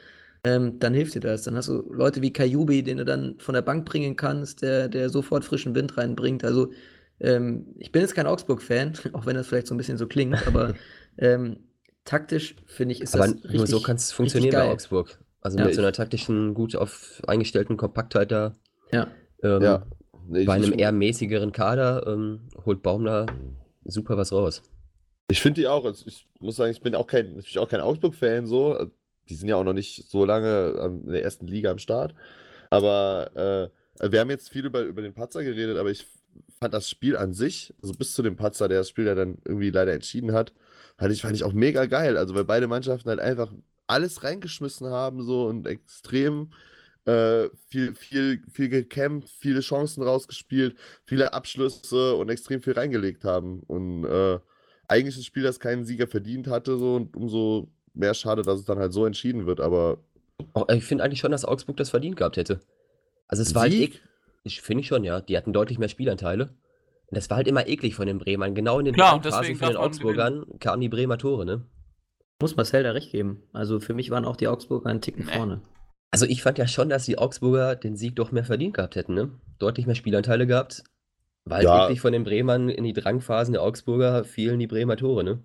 ähm, dann hilft dir das. Dann hast du Leute wie Kajubi, den du dann von der Bank bringen kannst, der, der sofort frischen Wind reinbringt. Also ähm, ich bin jetzt kein Augsburg-Fan, auch wenn das vielleicht so ein bisschen so klingt, aber ähm, taktisch finde ich, ist aber das richtig nur so kann es funktionieren bei Augsburg. Also ja, mit so einer taktischen, gut auf eingestellten Kompaktheit da. Ja. Ähm, ja. Nee, bei einem eher mäßigeren Kader ähm, holt Baumler super was raus. Ich finde die auch. Also ich muss sagen, ich bin auch kein, natürlich auch kein Augsburg-Fan so. Die sind ja auch noch nicht so lange in der ersten Liga am Start. Aber äh, wir haben jetzt viel über, über den Patzer geredet, aber ich fand das Spiel an sich, also bis zu dem Patzer, der das Spiel ja dann irgendwie leider entschieden hat, fand ich, fand ich auch mega geil. Also weil beide Mannschaften halt einfach alles reingeschmissen haben so und extrem äh, viel, viel, viel gekämpft, viele Chancen rausgespielt, viele Abschlüsse und extrem viel reingelegt haben. Und äh, eigentlich ein Spiel, das keinen Sieger verdient hatte, so und umso mehr schade, dass es dann halt so entschieden wird, aber. Ich finde eigentlich schon, dass Augsburg das verdient gehabt hätte. Also es war halt Sieg? halt ich finde schon, ja. Die hatten deutlich mehr Spielanteile. Und das war halt immer eklig von den Bremern. Genau in den Klar, Phasen von den Augsburgern gewinnen. kamen die Bremer Tore, ne? Muss Marcel da recht geben. Also für mich waren auch die Augsburger einen Ticken nee. vorne. Also ich fand ja schon, dass die Augsburger den Sieg doch mehr verdient gehabt hätten, ne? Deutlich mehr Spielanteile gehabt. Weil ja. wirklich von den Bremern in die Drangphasen der Augsburger fielen die Bremer Tore, ne?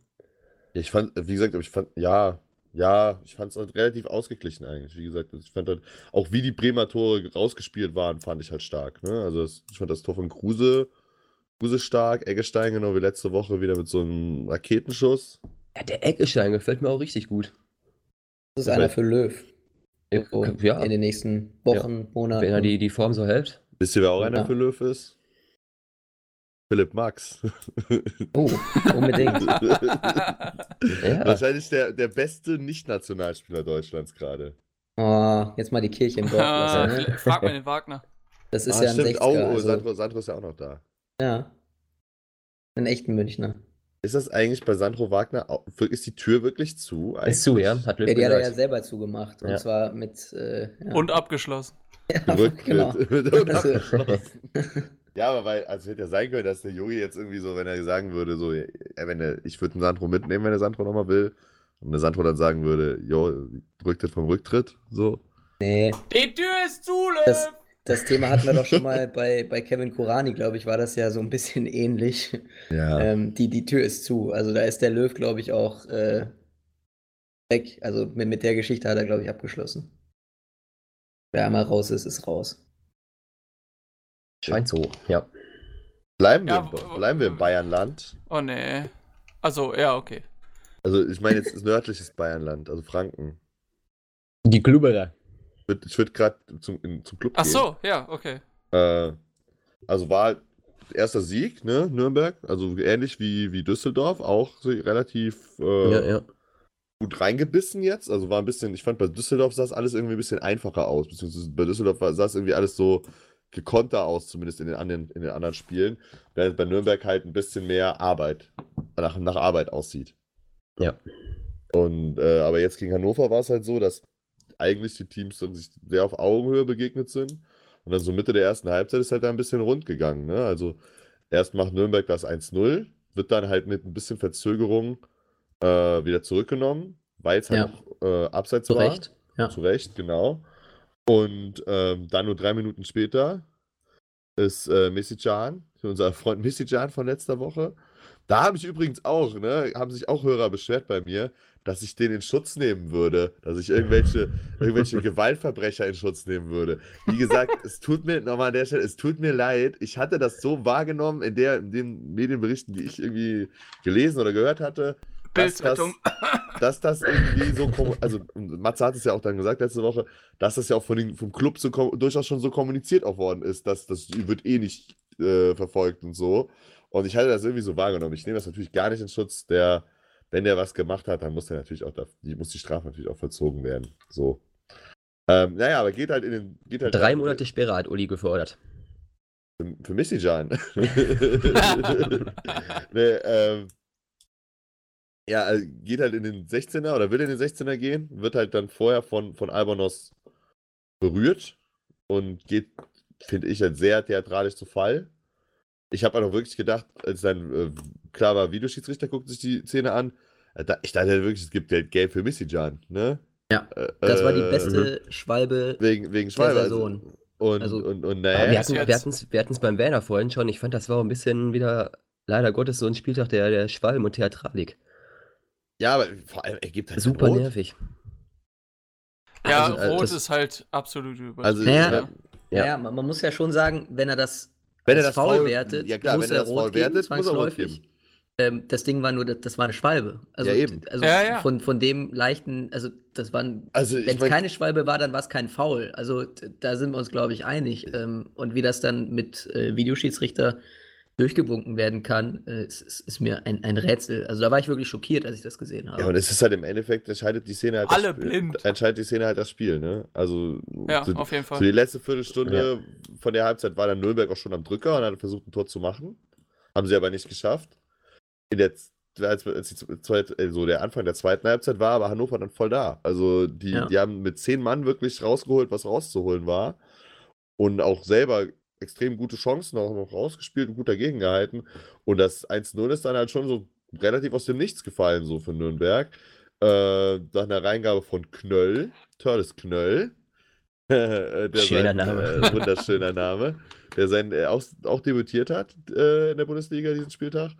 Ich fand, wie gesagt, ich fand, ja, ja, ich fand es halt relativ ausgeglichen eigentlich. Wie gesagt, ich fand halt, auch wie die Bremer Tore rausgespielt waren, fand ich halt stark. Ne? Also das, ich fand das Tor von Kruse, Kruse stark, Eggestein genau wie letzte Woche wieder mit so einem Raketenschuss. Ja, der Eggestein gefällt mir auch richtig gut. Das ist einer für Löw. Ja. In den nächsten Wochen, ja. Monaten. Wenn er die, die Form so hält. Wisst ihr, wer auch einer ja. für Löw ist? Philipp Max. Oh, unbedingt. ja. Wahrscheinlich der, der beste Nicht-Nationalspieler Deutschlands gerade. Oh, jetzt mal die Kirche im Dorf lassen. Ne? Frag mal den Wagner. Das ist ah, ja ein stimmt. 60er. Oh, oh also... Sandro, Sandro ist ja auch noch da. Ja. Ein echten Münchner. Ist das eigentlich bei Sandro Wagner, ist die Tür wirklich zu? Eigentlich? Ist zu, ja. Hat ja, die hat er ja selber zugemacht. Und zwar mit. Äh, ja. Und abgeschlossen. Ja, genau. Mit, mit und also abgeschlossen. Ja, aber weil, also hätte ja sein können, dass der Yogi jetzt irgendwie so, wenn er sagen würde, so, wenn er, ich würde einen Sandro mitnehmen, wenn der Sandro nochmal will. Und der Sandro dann sagen würde, jo, Rücktritt vom Rücktritt, so. Nee. Die Tür ist zu, Löw! Das, das Thema hatten wir doch schon mal bei, bei Kevin Kurani, glaube ich, war das ja so ein bisschen ähnlich. Ja. Ähm, die, die Tür ist zu. Also da ist der Löw, glaube ich, auch äh, weg. Also mit, mit der Geschichte hat er, glaube ich, abgeschlossen. Wer einmal raus ist, ist raus. Scheint so, ja. Bleiben, ja, wir, bleiben wir im Bayernland. Oh nee. Also, ja, okay. Also, ich meine jetzt ist nördliches Bayernland, also Franken. Die Klubberer. Ich würde gerade zum, zum Club Ach gehen. Ach so, ja, okay. Äh, also war halt erster Sieg, ne, Nürnberg. Also ähnlich wie, wie Düsseldorf, auch relativ äh, ja, ja. gut reingebissen jetzt. Also war ein bisschen, ich fand bei Düsseldorf sah es alles irgendwie ein bisschen einfacher aus. Beziehungsweise bei Düsseldorf sah es irgendwie alles so gekonter aus, zumindest in den anderen, in den anderen Spielen, während bei Nürnberg halt ein bisschen mehr Arbeit, nach, nach Arbeit aussieht. Ja. Und äh, aber jetzt gegen Hannover war es halt so, dass eigentlich die Teams dann sich sehr auf Augenhöhe begegnet sind. Und dann so Mitte der ersten Halbzeit ist halt da ein bisschen rund gegangen. Ne? Also erst macht Nürnberg das 1-0, wird dann halt mit ein bisschen Verzögerung äh, wieder zurückgenommen, weil es halt ja. noch, äh, abseits Zu war. Recht. Ja. Zu Recht, genau. Und ähm, dann nur drei Minuten später ist äh, Missy Can, unser Freund Missy Can von letzter Woche. Da habe ich übrigens auch, ne, haben sich auch Hörer beschwert bei mir, dass ich den in Schutz nehmen würde, dass ich irgendwelche, irgendwelche Gewaltverbrecher in Schutz nehmen würde. Wie gesagt, es tut mir nochmal an der Stelle, es tut mir leid. Ich hatte das so wahrgenommen in, der, in den Medienberichten, die ich irgendwie gelesen oder gehört hatte, dass das, Bildzeitung. dass das irgendwie so, also Matze hat es ja auch dann gesagt letzte Woche, dass das ja auch von den, vom Club so durchaus schon so kommuniziert auch worden ist, dass das wird eh nicht äh, verfolgt und so. Und ich hatte das irgendwie so wahrgenommen. Ich nehme das natürlich gar nicht in Schutz. Der, wenn der was gemacht hat, dann muss der natürlich auch, da, die, muss die Strafe natürlich auch vollzogen werden. So. Ähm, naja, aber geht halt in den. Geht halt Drei Monate Sperre hat Uli gefordert. für, für Missy Jan. nee, ähm, ja, also geht halt in den 16er oder will in den 16er gehen, wird halt dann vorher von, von Albonos berührt und geht, finde ich, halt sehr theatralisch zu Fall. Ich habe auch wirklich gedacht, als dann äh, klar war, Videoschiedsrichter guckt sich die Szene an, äh, da, ich dachte halt wirklich, es gibt halt Gelb für Missy Jan, ne? Ja, Äh, Das war die äh, beste Schwalbe. Wegen, wegen der Schwalbe. Also, und, Also- und, und, naja, wir hatten jetzt- wir hatten's- wir hatten's beim Werner vorhin schon. Ich fand, das war auch ein bisschen wieder, leider Gottes, so ein Spieltag der, der Schwalben und Theatralik. Ja, aber vor allem, er gibt halt Super Rot. nervig. Ja, Also, äh, Rot das- ist halt absolut übertrieben. Also, Naja, ja. Ja. Ja, man, man muss ja schon sagen, wenn er das, Wenn er das Foul- wertet, ja klar, muss wenn er er das rot Foul geben, wertet, muss er rot zwangsläufig. Ähm, das Ding war nur, das, das war eine Schwalbe. Also, Ja, eben. also Ja, ja. Von, von dem leichten, also das war, Also, wenn es keine Schwalbe war, dann war es kein Foul. Also da sind wir uns, glaube ich, einig. Ähm, und wie das dann mit äh, Videoschiedsrichter durchgewunken werden kann, äh, ist, ist, ist mir ein, ein Rätsel. Also da war ich wirklich schockiert, als ich das gesehen habe. ja, und es ist halt im Endeffekt, entscheidet die Szene halt Alle das Spiel. blind. Entscheidet die Szene halt das Spiel, ne? Also, Ja, so, auf jeden so Fall. die letzte Viertelstunde von der Halbzeit war dann Nürnberg auch schon am Drücker und hat versucht, ein Tor zu machen. Haben sie aber nicht geschafft. In der, als, als die zweite, äh, so der Anfang der zweiten Halbzeit war, aber Hannover dann voll da. Also, die, Ja. die haben mit zehn Mann wirklich rausgeholt, was rauszuholen war. Und auch selber extrem gute Chancen auch noch rausgespielt und gut dagegen gehalten. Und das 1-0 ist dann halt schon so relativ aus dem Nichts gefallen, so für Nürnberg. Äh, nach einer Reingabe von Knöll, Törles Knöll. äh, der Schöner sein, Name. Äh, wunderschöner Name. Der sein, äh, auch, auch debütiert hat äh, in der Bundesliga diesen Spieltag.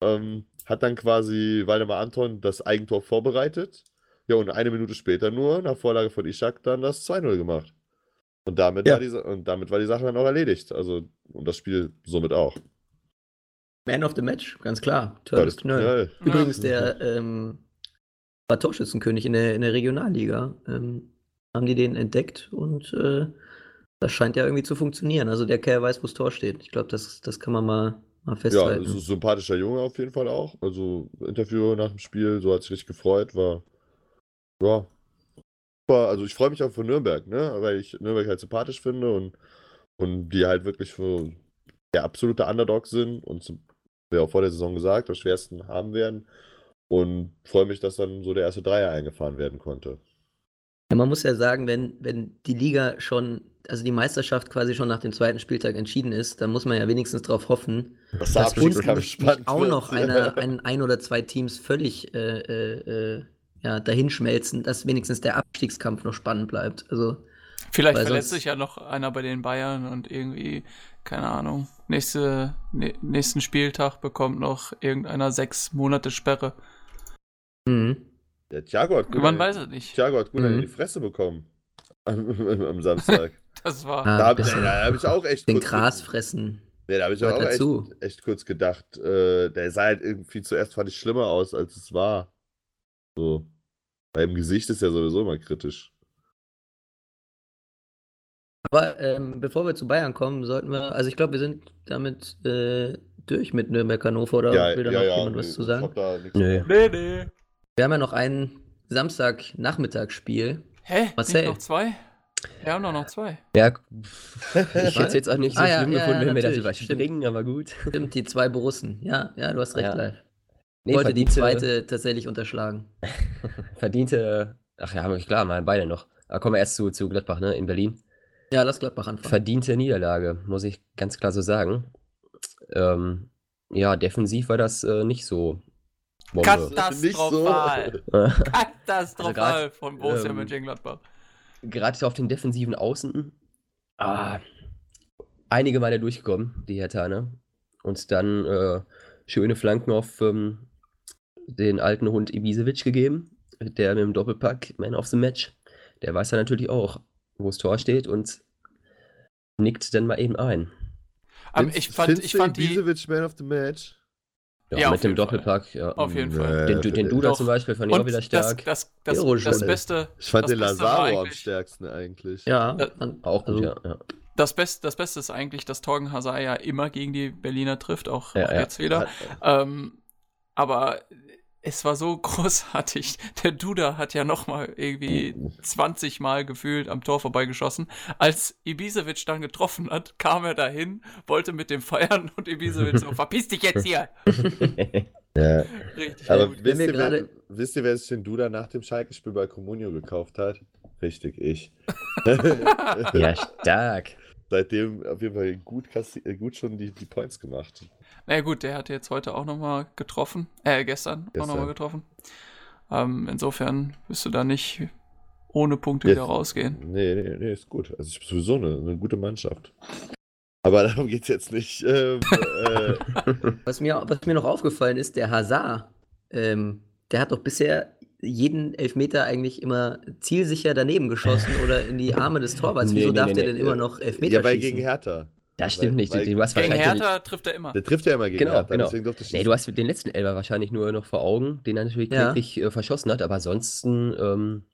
Ähm, hat dann quasi Waldemar Anton das Eigentor vorbereitet. Ja, und eine Minute später nur, nach Vorlage von Ishak, dann das 2-0 gemacht. Und damit, Ja. war die, und damit war die Sache dann auch erledigt. Also, und das Spiel somit auch. Man of the Match, ganz klar. Törles Knöll. Knöll. Übrigens, der ähm, war Torschützenkönig in der, in der Regionalliga. Ähm, haben die den entdeckt und äh, das scheint ja irgendwie zu funktionieren. Also der Kerl weiß, wo das Tor steht. Ich glaube, das, das kann man mal, mal Ja, festhalten. es ist ein sympathischer Junge auf jeden Fall auch. Also Interview nach dem Spiel, so hat sich richtig gefreut, war ja. War, also ich freue mich auch für Nürnberg, ne? Weil ich Nürnberg halt sympathisch finde und, und die halt wirklich für der absolute Underdog sind und zum, wie auch vor der Saison gesagt, am schwersten haben werden. Und freue mich, dass dann so der erste Dreier eingefahren werden konnte. Ja, man muss ja sagen, wenn, wenn die Liga schon, also die Meisterschaft quasi schon nach dem zweiten Spieltag entschieden ist, dann muss man ja wenigstens darauf hoffen, Dass der dass spannend nicht auch noch eine, ein, ein oder zwei Teams völlig äh, äh, äh, ja, dahinschmelzen, dass wenigstens der Abstiegskampf noch spannend bleibt. Also Vielleicht verletzt sich ja noch einer bei den Bayern und irgendwie, keine Ahnung, nächste, nächsten Spieltag bekommt noch irgendeiner sechs Monate Sperre. mhm. Der Thiago hat gut, Man an- weiß es nicht. Thiago hat gut Mhm. in die Fresse bekommen. Am, am Samstag. Das war. Ah, Da habe da hab ich auch echt den Gras fressen. Nee, da habe ich auch echt, echt kurz gedacht. Äh, der sah halt irgendwie zuerst fand ich schlimmer aus, als es war. So. Im Gesicht ist ja sowieso immer kritisch. Aber ähm, bevor wir zu Bayern kommen, sollten wir, also ich glaube, wir sind damit äh, durch mit Nürnberg Hannover oder will da noch jemand was nee, zu ich sagen? mehr. Nee, nee. Wir haben ja noch ein Samstagnachmittagsspiel. Hä? Marcel. Nicht noch zwei? Wir haben doch noch zwei. Ja, ich hätte es jetzt auch nicht so Ah, ja, schlimm ja, gefunden, ja, wenn wir das überspringen, aber gut. Stimmt, die zwei Borussen. Ja, ja, du hast recht, Ja. live. Nee, Wollte die verdiente- zweite tatsächlich unterschlagen. Verdiente, ach ja, klar, mal beide noch. Aber kommen wir erst zu, zu Gladbach, ne, in Berlin. Ja, lass Gladbach anfangen. Verdiente Niederlage, muss ich ganz klar so sagen. Ähm, ja, defensiv war das äh, nicht so. Bombe. Katastrophal. Nicht so. Katastrophal Also grad, von Borussia ähm, Mönchengladbach. gerade auf den defensiven Außen, ah, einige Male durchgekommen, die Hertha, ne? Und dann äh, schöne Flanken auf ähm, den alten Hund Ibisevic gegeben, der mit dem Doppelpack Man of the Match. Der weiß ja natürlich auch, wo das Tor steht und nickt dann mal eben ein. Aber ich fand, ich fand die. Ibisevic Man of the Match. Ja, Ja, mit dem. Doppelpack, ja. Auf jeden. Fall. Den, den Duda Doch. zum Beispiel fand ich auch Und wieder das, stark. das, das, das, Shot. Beste, Ich fand das den Lazaro am eigentlich- stärksten eigentlich. Ja, Äh, auch gut, also, ja, ja. das, Best, das Beste ist eigentlich, dass Torgen Hazard ja immer gegen die Berliner trifft, auch, Ja, auch ja. jetzt wieder. Ähm, aber es war so großartig. Der Duda hat ja noch mal irgendwie 20 Mal gefühlt am Tor vorbeigeschossen. Als Ibisevic dann getroffen hat, kam er dahin, wollte mit dem feiern und Ibisevic so, verpiss dich jetzt hier. Ja. Richtig Aber gut. wisst ihr, wer, gerade- wisst ihr, wer sich den Duda nach dem Schalke-Spiel bei Comunio gekauft hat? Richtig, ich. ja, stark. Seitdem auf jeden Fall gut, äh, gut schon die, die Points gemacht. Na ja, gut, der hat jetzt heute auch noch mal getroffen. Äh, gestern, auch noch Gestern. mal getroffen. Ähm, insofern wirst du da nicht ohne Punkte Jetzt- wieder rausgehen. Nee, nee, nee, ist gut. Also ist sowieso eine, eine gute Mannschaft. Aber darum geht es jetzt nicht. Ähm, äh, was, mir, was mir noch aufgefallen ist, der Hazard, ähm, der hat doch bisher jeden Elfmeter eigentlich immer zielsicher daneben geschossen oder in die Arme des Torwarts. Nee, Wieso nee, darf nee, der nee. denn immer noch Elfmeter ja, weil schießen? gegen Hertha. Das stimmt nicht. Weil- Du hast Gegen Hertha trifft er immer. Der trifft ja immer gegen Genau, Hertha, genau. deswegen durfte ich Nee, du hast den letzten Elber wahrscheinlich nur noch vor Augen, den er natürlich Ja. kläglich äh, verschossen hat, aber ansonsten ähm,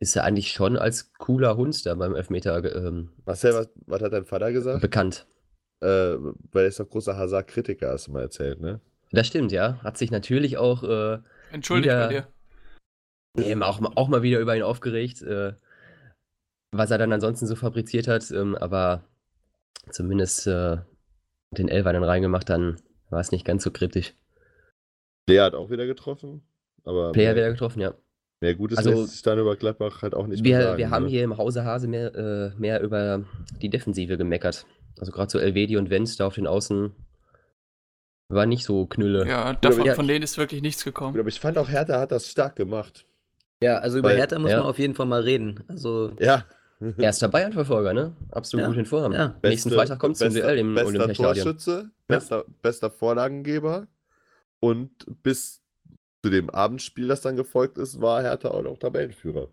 ist er eigentlich schon als cooler Hund da beim Elfmeter ähm, Marcel, was, was hat dein Vater gesagt? bekannt. Äh, weil er ist doch großer Hazard-Kritiker, hast du mal erzählt, ne? Das stimmt, ja. Hat sich natürlich auch, äh, Entschuldigt Wieder- bei dir. eben auch, mal- auch mal wieder über ihn aufgeregt, äh, was er dann ansonsten so fabriziert hat, ähm, aber zumindest äh, den Elfer dann reingemacht, dann war es nicht ganz so kritisch. Lea hat auch wieder getroffen, aber Player mehr, wieder getroffen, ja. mehr Gutes Also- lässt sich dann über Gladbach halt auch nicht Wir, mehr sagen. wir haben ne? hier im Hause Hase mehr, äh, mehr über die Defensive gemeckert. Also gerade so Elvedi und Wenz da auf den Außen war nicht so knülle. Ja, davon, ja. von denen ist wirklich nichts gekommen. aber ich fand auch Hertha hat das stark gemacht. Ja, also über Weil- Hertha muss ja. man auf jeden Fall mal reden. Also, Ja. Erster Bayern-Verfolger, ne? Absolut Ja, gut in Form. ja. Nächsten Freitag kommt zum bester, Duell im bester Olympiastadion. Torschütze, bester, bester Vorlagengeber und bis zu dem Abendspiel, das dann gefolgt ist, war Hertha auch noch Tabellenführer.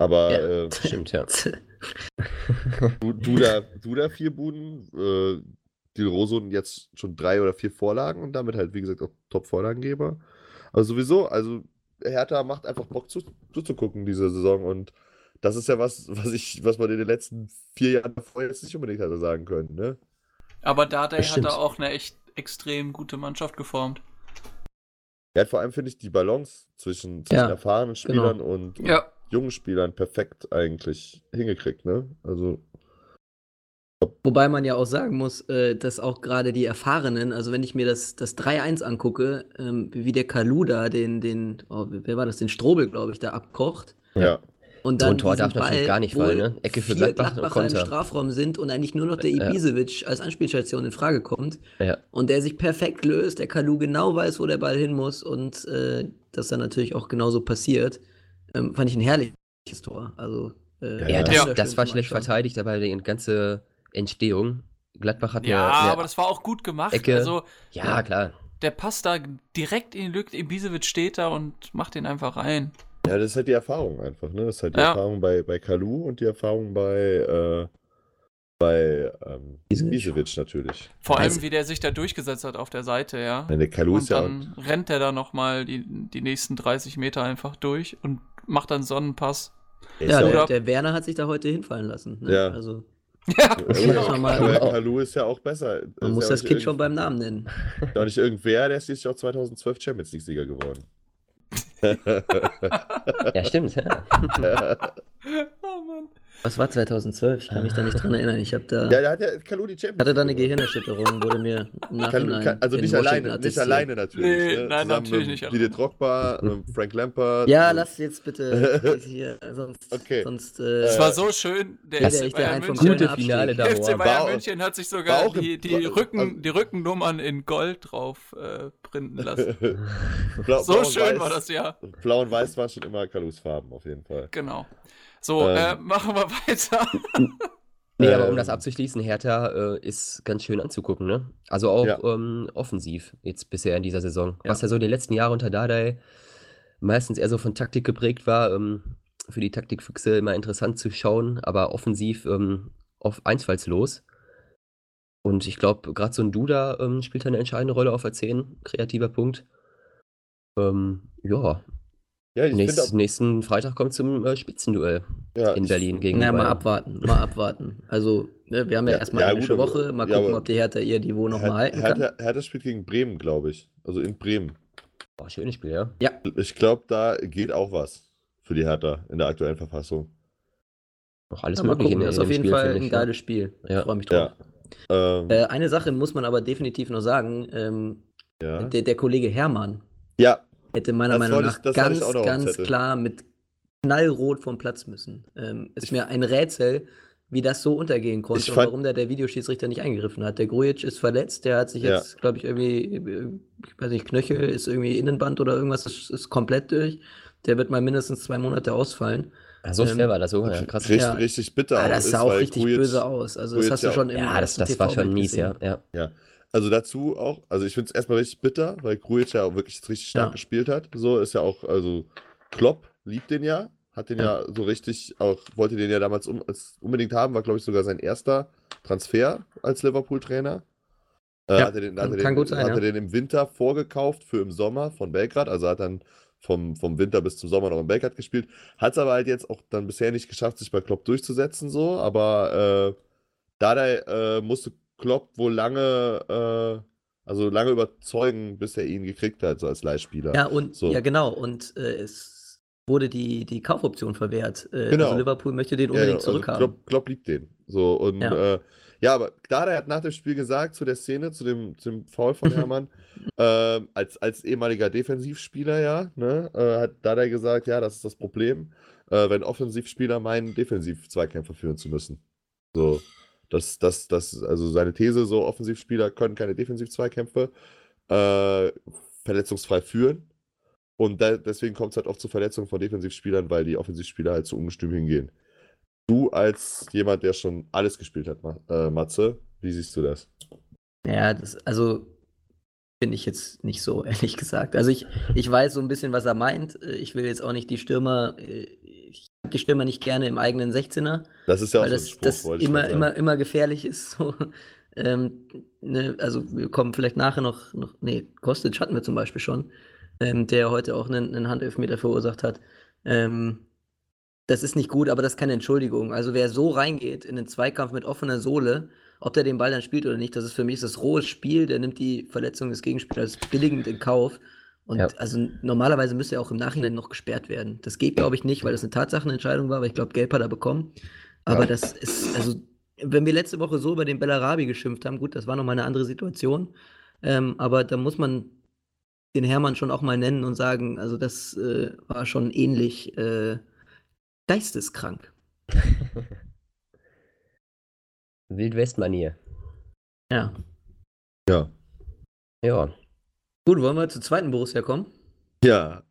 Aber Ja. äh, Stimmt, ja. du, du, da, du da vier Buden, äh, die Rosun jetzt schon drei oder vier Vorlagen und damit halt, wie gesagt, auch Top-Vorlagengeber. Aber sowieso, also Hertha macht einfach Bock zu, zuzugucken diese Saison und das ist ja was, was ich, was man in den letzten vier Jahren davor jetzt nicht unbedingt hätte sagen können, ne? Aber Dardai hat da auch eine echt extrem gute Mannschaft geformt. Er hat vor allem, finde ich, die Balance zwischen, zwischen Ja, erfahrenen Spielern und, und Ja. jungen Spielern perfekt eigentlich hingekriegt, ne? Also, Wobei man ja auch sagen muss, äh, dass auch gerade die Erfahrenen, also wenn ich mir das, das 3-1 angucke, ähm, wie der Kaluda den, den, oh, wer war das, den Strobel, glaube ich, da abkocht. ja. Und So dann ein Tor darf natürlich gar nicht fallen, ne? Ecke für vier Gladbach und Gladbacher im. Strafraum sind und eigentlich nur noch der Ja. Ibisevic als Anspielstation in Frage kommt. ja. Und der sich perfekt löst, der Kalu genau weiß, wo der Ball hin muss und äh, das dann natürlich auch genauso passiert. Ähm, fand ich ein herrliches Tor. Also, äh, Ja, Ja, das, Ja. das war schlecht verteidigt, aber die ganze Entstehung. Gladbach hat Ja, eine, eine aber das war auch gut gemacht. Ecke. Also, Ja, klar. der passt da direkt in die Lücke. Ibisevic steht da und macht den einfach rein. Ja, das ist halt die Erfahrung einfach, ne? Das ist halt die Ja. Erfahrung bei, bei Kalu und die Erfahrung bei, äh, bei ähm, Ibisevic. Natürlich. Vor Also- allem, wie der sich da durchgesetzt hat auf der Seite, ja. Nein, der Kalu Und ist ja auch, dann rennt er da nochmal die, die nächsten 30 Meter einfach durch und macht dann Sonnenpass. der Ja, der, der Werner hat sich da heute hinfallen lassen. Ne? Ja. Also, Ja, muss man mal- aber Kalu ist ja auch besser. man Ist muss ja das Kind schon beim Namen nennen. Doch nicht irgendwer, der ist schließlich auch 2012 Champions League-Sieger geworden. Ja, stimmt. Ja. Was war 2012? Ich kann mich da nicht dran erinnern. Ich habe da, ja, der hat ja Kalu die Champions hatte da eine. Gehirnerschütterung, wurde mir kann, also nicht alleine, nicht alleine natürlich. Nee, ne? nein, Zusammen natürlich nicht alleine. Drogba, mit Frank Lampard. Ja, lass jetzt bitte hier, sonst, Okay. sonst Es äh, war so schön. Der FC ich der Bayern München, Gute Finale da. FC Bayern auch- München hat sich war sogar die, die, war- Rücken, also- die Rückennummern in Gold drauf äh, printen lassen. Blau, So schön Weiß, war das ja. Blau und Weiß waren schon immer Kalus Farben, auf jeden Fall. Genau. So, Ähm. äh, machen wir weiter. Nee, aber um das Ähm. abzuschließen, Hertha äh, ist ganz schön anzugucken, ne? Also auch Ja. ähm, offensiv jetzt bisher in dieser Saison. Ja. Was ja so die letzten Jahre unter Dardai meistens eher so von Taktik geprägt war, ähm, für die Taktikfüchse immer interessant zu schauen, aber offensiv ähm, oft einfallslos. Und ich glaube, gerade so ein Duda ähm, spielt da eine entscheidende Rolle auf der 10, kreativer Punkt. Ähm, ja, Ja, ich nächst, nächsten Freitag kommt zum äh, Spitzenduell ja, in ich- Berlin gegen Na, mal Bayern. abwarten, mal abwarten. Also, ne, wir haben ja, Ja, erstmal ja, eine gut, englische aber- Woche. Mal ja, gucken, ob die Hertha ihr Niveau nochmal halten kann. Hertha, Hertha spielt gegen Bremen, glaube ich. Also in Bremen. Oh, schönes Spiel, ja. Ich glaube, da geht auch was für die Hertha in der aktuellen Verfassung. Noch alles Ja, mal möglich gucken, in, das ist auf jeden Spiel, Fall ein ja. geiles Spiel. Ja. Ich freue mich drauf. Ja. Ähm, Äh, eine Sache muss man aber definitiv noch sagen. Ähm, ja. der, der Kollege Hermann ja, hätte meiner Das Meinung nach ich- das ich ganz, ganz klar mit knallrot vom Platz müssen. Ähm, ist mir ein Rätsel, wie das so untergehen konnte Ich und fand- warum da der Videoschiedsrichter nicht eingegriffen hat. Der Grujic ist verletzt, der hat sich Ja. jetzt, glaube ich, irgendwie, äh, ich weiß nicht, Knöchel ist irgendwie Innenband oder irgendwas, ist, ist komplett durch. Der wird mal mindestens zwei Monate ausfallen. Ah, so Ähm, schwer war das sogar, ja, krass. richtig, Ja. richtig bitter. Ah, das ist, sah auch weil richtig Grujic- böse aus. Also das Grujic hast du ja schon im Ja, das, das war schon mies, ja. ja. Also dazu auch, also ich finde es erstmal richtig bitter, weil Grujic ja auch wirklich richtig stark Ja. gespielt hat. So ist ja auch, also Klopp liebt den ja, hat den ja, Ja. so richtig auch, wollte den ja damals um, unbedingt haben, war glaube ich sogar sein erster Transfer als Liverpool-Trainer. Äh, Ja, hat er den, hat er den, gut sein, hat er den im Winter vorgekauft für im Sommer von Belgrad, also hat dann vom, vom Winter bis zum Sommer noch in Belgrad gespielt. Hat es aber halt jetzt auch dann bisher nicht geschafft, sich bei Klopp durchzusetzen, so, aber äh, Dardai äh, musste Klopp wohl lange, äh, also lange überzeugen, bis er ihn gekriegt hat, so als Leihspieler. Ja, und So. ja, genau. Und äh, es wurde die, die Kaufoption verwehrt. Äh, Genau. Also Liverpool möchte den Ja, unbedingt also zurückhaben. Klopp, Klopp liebt den. So, und Ja. ja, äh, ja aber Dardai hat nach dem Spiel gesagt, zu der Szene, zu dem, zum Foul von Hermann, ähm, als, als ehemaliger Defensivspieler, ja, ne, äh, hat Dardai gesagt, ja, das ist das Problem, äh, wenn Offensivspieler meinen, Defensiv-Zweikämpfe führen zu müssen. So, das, das, das, also seine These, so Offensivspieler können keine Defensiv-Zweikämpfe äh, verletzungsfrei führen. Und da, deswegen kommt es halt oft zu Verletzungen von Defensivspielern, weil die Offensivspieler halt zu ungestüm hingehen. Du als jemand, der schon alles gespielt hat, äh, Matze, wie siehst du das? Ja, das, also finde ich jetzt nicht so, ehrlich gesagt. Also ich, ich weiß so ein bisschen, was er meint. Ich will jetzt auch nicht die Stürmer, äh, die Stürmer nicht gerne im eigenen 16er, Das ist ja auch weil so das, Spruch, das immer, immer, immer gefährlich ist. So. Ähm, ne, also wir kommen vielleicht nachher noch, noch nee, Kostic hatten wir zum Beispiel schon, ähm, der heute auch einen, einen Handelfmeter verursacht hat. Ähm, das ist nicht gut, aber das ist keine Entschuldigung. Also wer so reingeht in den Zweikampf mit offener Sohle, ob der den Ball dann spielt oder nicht, das ist für mich das rohes Spiel, der nimmt die Verletzung des Gegenspielers billigend in Kauf. Und Ja. also normalerweise müsste er auch im Nachhinein noch gesperrt werden. Das geht, glaube ich, nicht, weil das eine Tatsachenentscheidung war, weil ich glaube, Gelb hat er bekommen. Aber Ja. das ist, also, wenn wir letzte Woche so über den Bellarabi geschimpft haben, gut, das war nochmal eine andere Situation. Ähm, aber da muss man den Hermann schon auch mal nennen und sagen, also das äh, war schon ähnlich äh, geisteskrank. Wildwest-Manier. Ja. Ja. Ja, Gut, wollen wir zur zweiten Borussia kommen? Ja.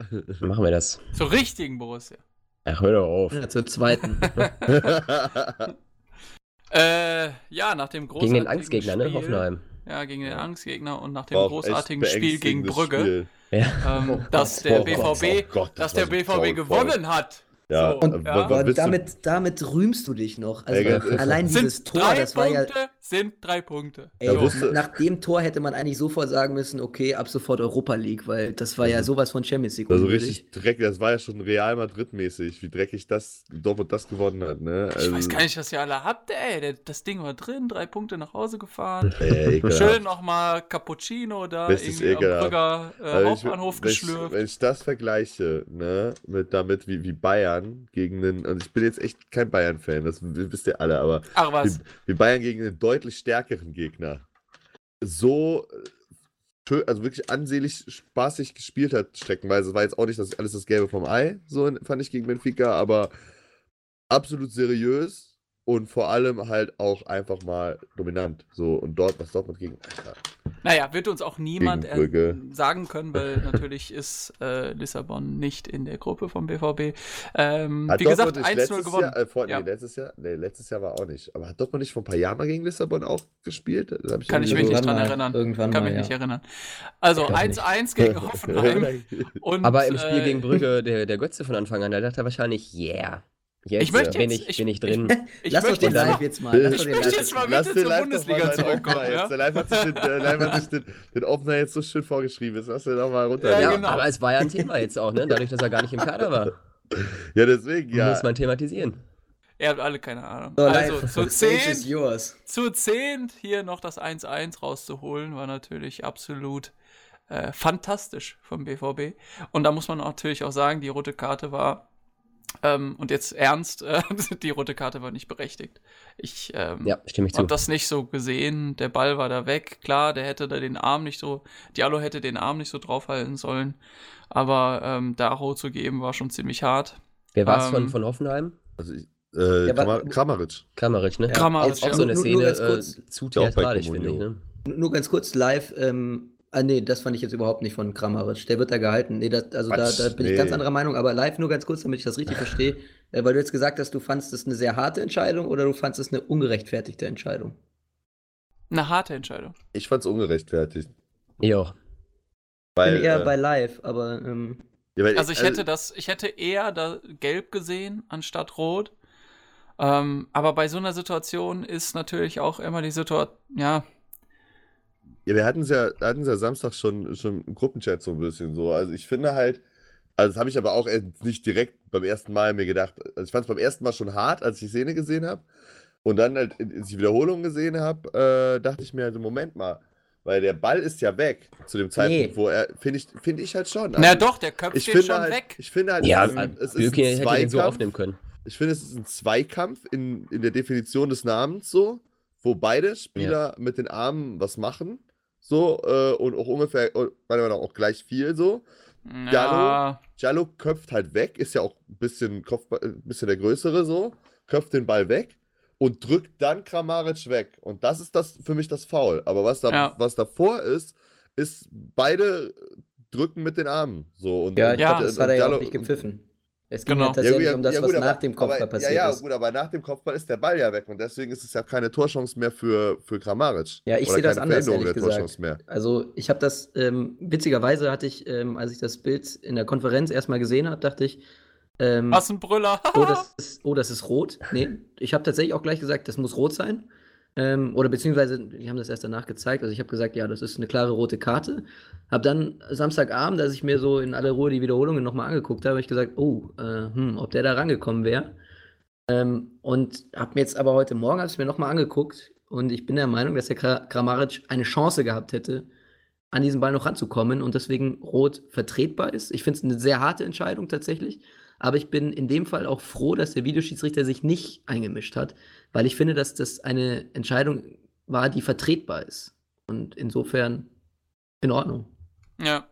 machen wir das. Zur richtigen Borussia. Ach, hör doch auf. Ja, zur zweiten. Äh, ja, nach dem großartigen Gegen den Angstgegner, ne? Spiel, Hoffenheim. Ja, gegen den Ja. Angstgegner und nach dem War großartigen Spiel gegen Brügge, Spiel. Ja. ähm, dass der Oh Gott, BVB, oh Gott, dass das der war so BVB grauenvoll. gewonnen hat. Ja, So, und ja. willst du- damit, damit rühmst du dich noch. Also ehrlich. allein dieses Sind Tor, drei das war ja. Sind drei Punkte. Ey, wusste- nach dem Tor hätte man eigentlich sofort sagen müssen, okay, ab sofort Europa League, weil das war ja sowas von Champions League. Also richtig dreckig, das war ja schon Real Madrid-mäßig, wie dreckig das Dortmund das gewonnen hat, ne? Ich weiß Also, gar nicht, was ihr alle habt, ey. Das Ding war drin, drei Punkte nach Hause gefahren. Ey. Schön nochmal Cappuccino da irgendwie am. Brügger äh, Also ich- Hauptbahnhof wenn ich, geschlürft. wenn ich das vergleiche, ne, mit damit wie, wie Bayern gegen den, und ich bin jetzt echt kein Bayern-Fan, das wisst ihr alle, aber Ach wie, was. wie Bayern gegen einen deutlich stärkeren Gegner so äh, also wirklich ansehnlich spaßig gespielt hat, streckenweise. Es war jetzt auch nicht das, alles das Gelbe vom Ei, so fand ich gegen Benfica, aber absolut seriös und vor allem halt auch einfach mal dominant. So, und dort, was Dortmund gegen. Alter, Naja, wird uns auch niemand äh, sagen können, weil natürlich ist äh, Lissabon nicht in der Gruppe vom BVB. Ähm, Hat wie gesagt, Dortmund nicht 1-0 letztes gewonnen. Jahr, äh, vor, Ja. nee, letztes Jahr, nee, letztes Jahr war auch nicht. Aber hat Dortmund nicht vor ein paar Jahren mal gegen Lissabon auch gespielt? Das hab Kann ich mich nicht dran erinnern. Irgendwann Kann mal, mich ja. nicht erinnern. Also Ich auch nicht. 1-1 gegen Hoffenheim. Und, Aber im Spiel äh, gegen Brügge, der, der Götze von Anfang an, da dachte er wahrscheinlich, yeah. Jetzt Ich möchte bin, jetzt- ich, ich- bin ich drin. Ich Lass doch möchte den jetzt- Live jetzt mal. Lass Ich möchte jetzt mal Lass bitte den zur Live Bundesliga zurückkommen, ja? Der Live hat sich den, der Live hat sich den, den Opener jetzt so schön vorgeschrieben. Jetzt lass den doch mal runter. Ja, Ja, genau. aber es war ja ein Thema jetzt auch, ne? Dadurch, dass er gar nicht im Kader war. Ja, deswegen, ja. Muss man thematisieren. Ihr habt alle keine Ahnung. So, also live. zu The stage is 10, yours. zu 10 hier noch das 1-1 rauszuholen, war natürlich absolut äh, fantastisch vom BVB. Und da muss man natürlich auch sagen, die rote Karte war, ähm, und jetzt ernst, äh, die rote Karte war nicht berechtigt. Ich ähm, Ja, stimme ich zu. hab das nicht so gesehen. Der Ball war da weg. Klar, der hätte da den Arm nicht so, Diallo hätte den Arm nicht so draufhalten sollen. Aber ähm, da rot zu geben war schon ziemlich hart. Wer war es ähm, von, von Hoffenheim? Also, äh, Ja, Kramar Kramaric. Kramaric, ne? Ja, Kramaric, Auch ja. so eine Nur- nur Szene ganz äh, kurz. zu auch theatralisch, finde ich, ne? Nur ganz kurz live. Ähm, ah, nee, das fand ich jetzt überhaupt nicht von Kramaric. Der wird da gehalten. Nee, das, also da, da bin ich nee. ganz anderer Meinung. Aber live nur ganz kurz, damit ich das richtig verstehe. Äh, weil du jetzt gesagt hast, du fandest es eine sehr harte Entscheidung oder du fandest es eine ungerechtfertigte Entscheidung. Eine harte Entscheidung. Ich fand's ungerechtfertigt. Ja. Ich Weil, bin eher äh, bei live, aber ähm, ja, weil- Also ich hätte das, ich hätte eher da gelb gesehen anstatt rot. Ähm, aber bei so einer Situation ist natürlich auch immer die Situation, ja, Ja, wir hatten es ja, hatten ja Samstag schon, schon im Gruppenchat so ein bisschen so. Also ich finde halt, also das habe ich aber auch nicht direkt beim ersten Mal mir gedacht. Also ich fand es beim ersten Mal schon hart, als ich die Szene gesehen habe. Und dann, halt, als ich die Wiederholung gesehen habe, äh, dachte ich mir, also Moment mal, weil der Ball ist ja weg zu dem Zeitpunkt, Nee. wo er, finde ich, finde ich halt schon. na Also doch, der den finde schon halt, weg. Ich finde halt, Ja, es ist ein- es ist ein hätte den so Zweikampf. aufnehmen können. Ich finde, es ist ein Zweikampf in, in der Definition des Namens so, wo beide Spieler mit den Armen was machen. So, äh, und auch ungefähr, äh, meiner Meinung nach auch gleich viel so. Ja, Jallo köpft halt weg, ist ja auch ein bisschen, Kopfball, ein bisschen der Größere so, köpft den Ball weg und drückt dann Kramaric weg. Und das ist das für mich das Foul. Aber was, da, Ja. was davor ist, ist beide drücken mit den Armen. So, und, ja, und, ich Ja. glaub, das hat er ja auch nicht gepfiffen. Es ging Genau. ja tatsächlich ja, um das, ja, was gut, aber- nach dem Kopfball aber, passiert Ja, ja, ist. gut, aber nach dem Kopfball ist der Ball ja weg und deswegen ist es ja keine Torchance mehr für, für Kramaric. Ja, ich sehe das anders, ehrlich gesagt. Mehr. Also ich habe das, ähm, witzigerweise hatte ich, ähm, als ich das Bild in der Konferenz erstmal gesehen habe, dachte ich, ähm, was ein Brüller. oh, das ist, oh, das ist rot. Nee, ich habe tatsächlich auch gleich gesagt, das muss rot sein. Ähm, oder beziehungsweise, die haben das erst danach gezeigt. Also ich habe gesagt, ja, das ist eine klare rote Karte. Habe dann Samstagabend, als ich mir so in aller Ruhe die Wiederholungen nochmal angeguckt habe, habe ich gesagt, oh, äh, hm, ob der da rangekommen wäre. Ähm, und habe mir jetzt aber heute Morgen, habe ich mir nochmal angeguckt und ich bin der Meinung, dass der Kra Kramaric eine Chance gehabt hätte, an diesen Ball noch ranzukommen und deswegen rot vertretbar ist. Ich finde es eine sehr harte Entscheidung tatsächlich. Aber ich bin in dem Fall auch froh, dass der Videoschiedsrichter sich nicht eingemischt hat, weil ich finde, dass das eine Entscheidung war, die vertretbar ist. Und insofern in Ordnung. Ja.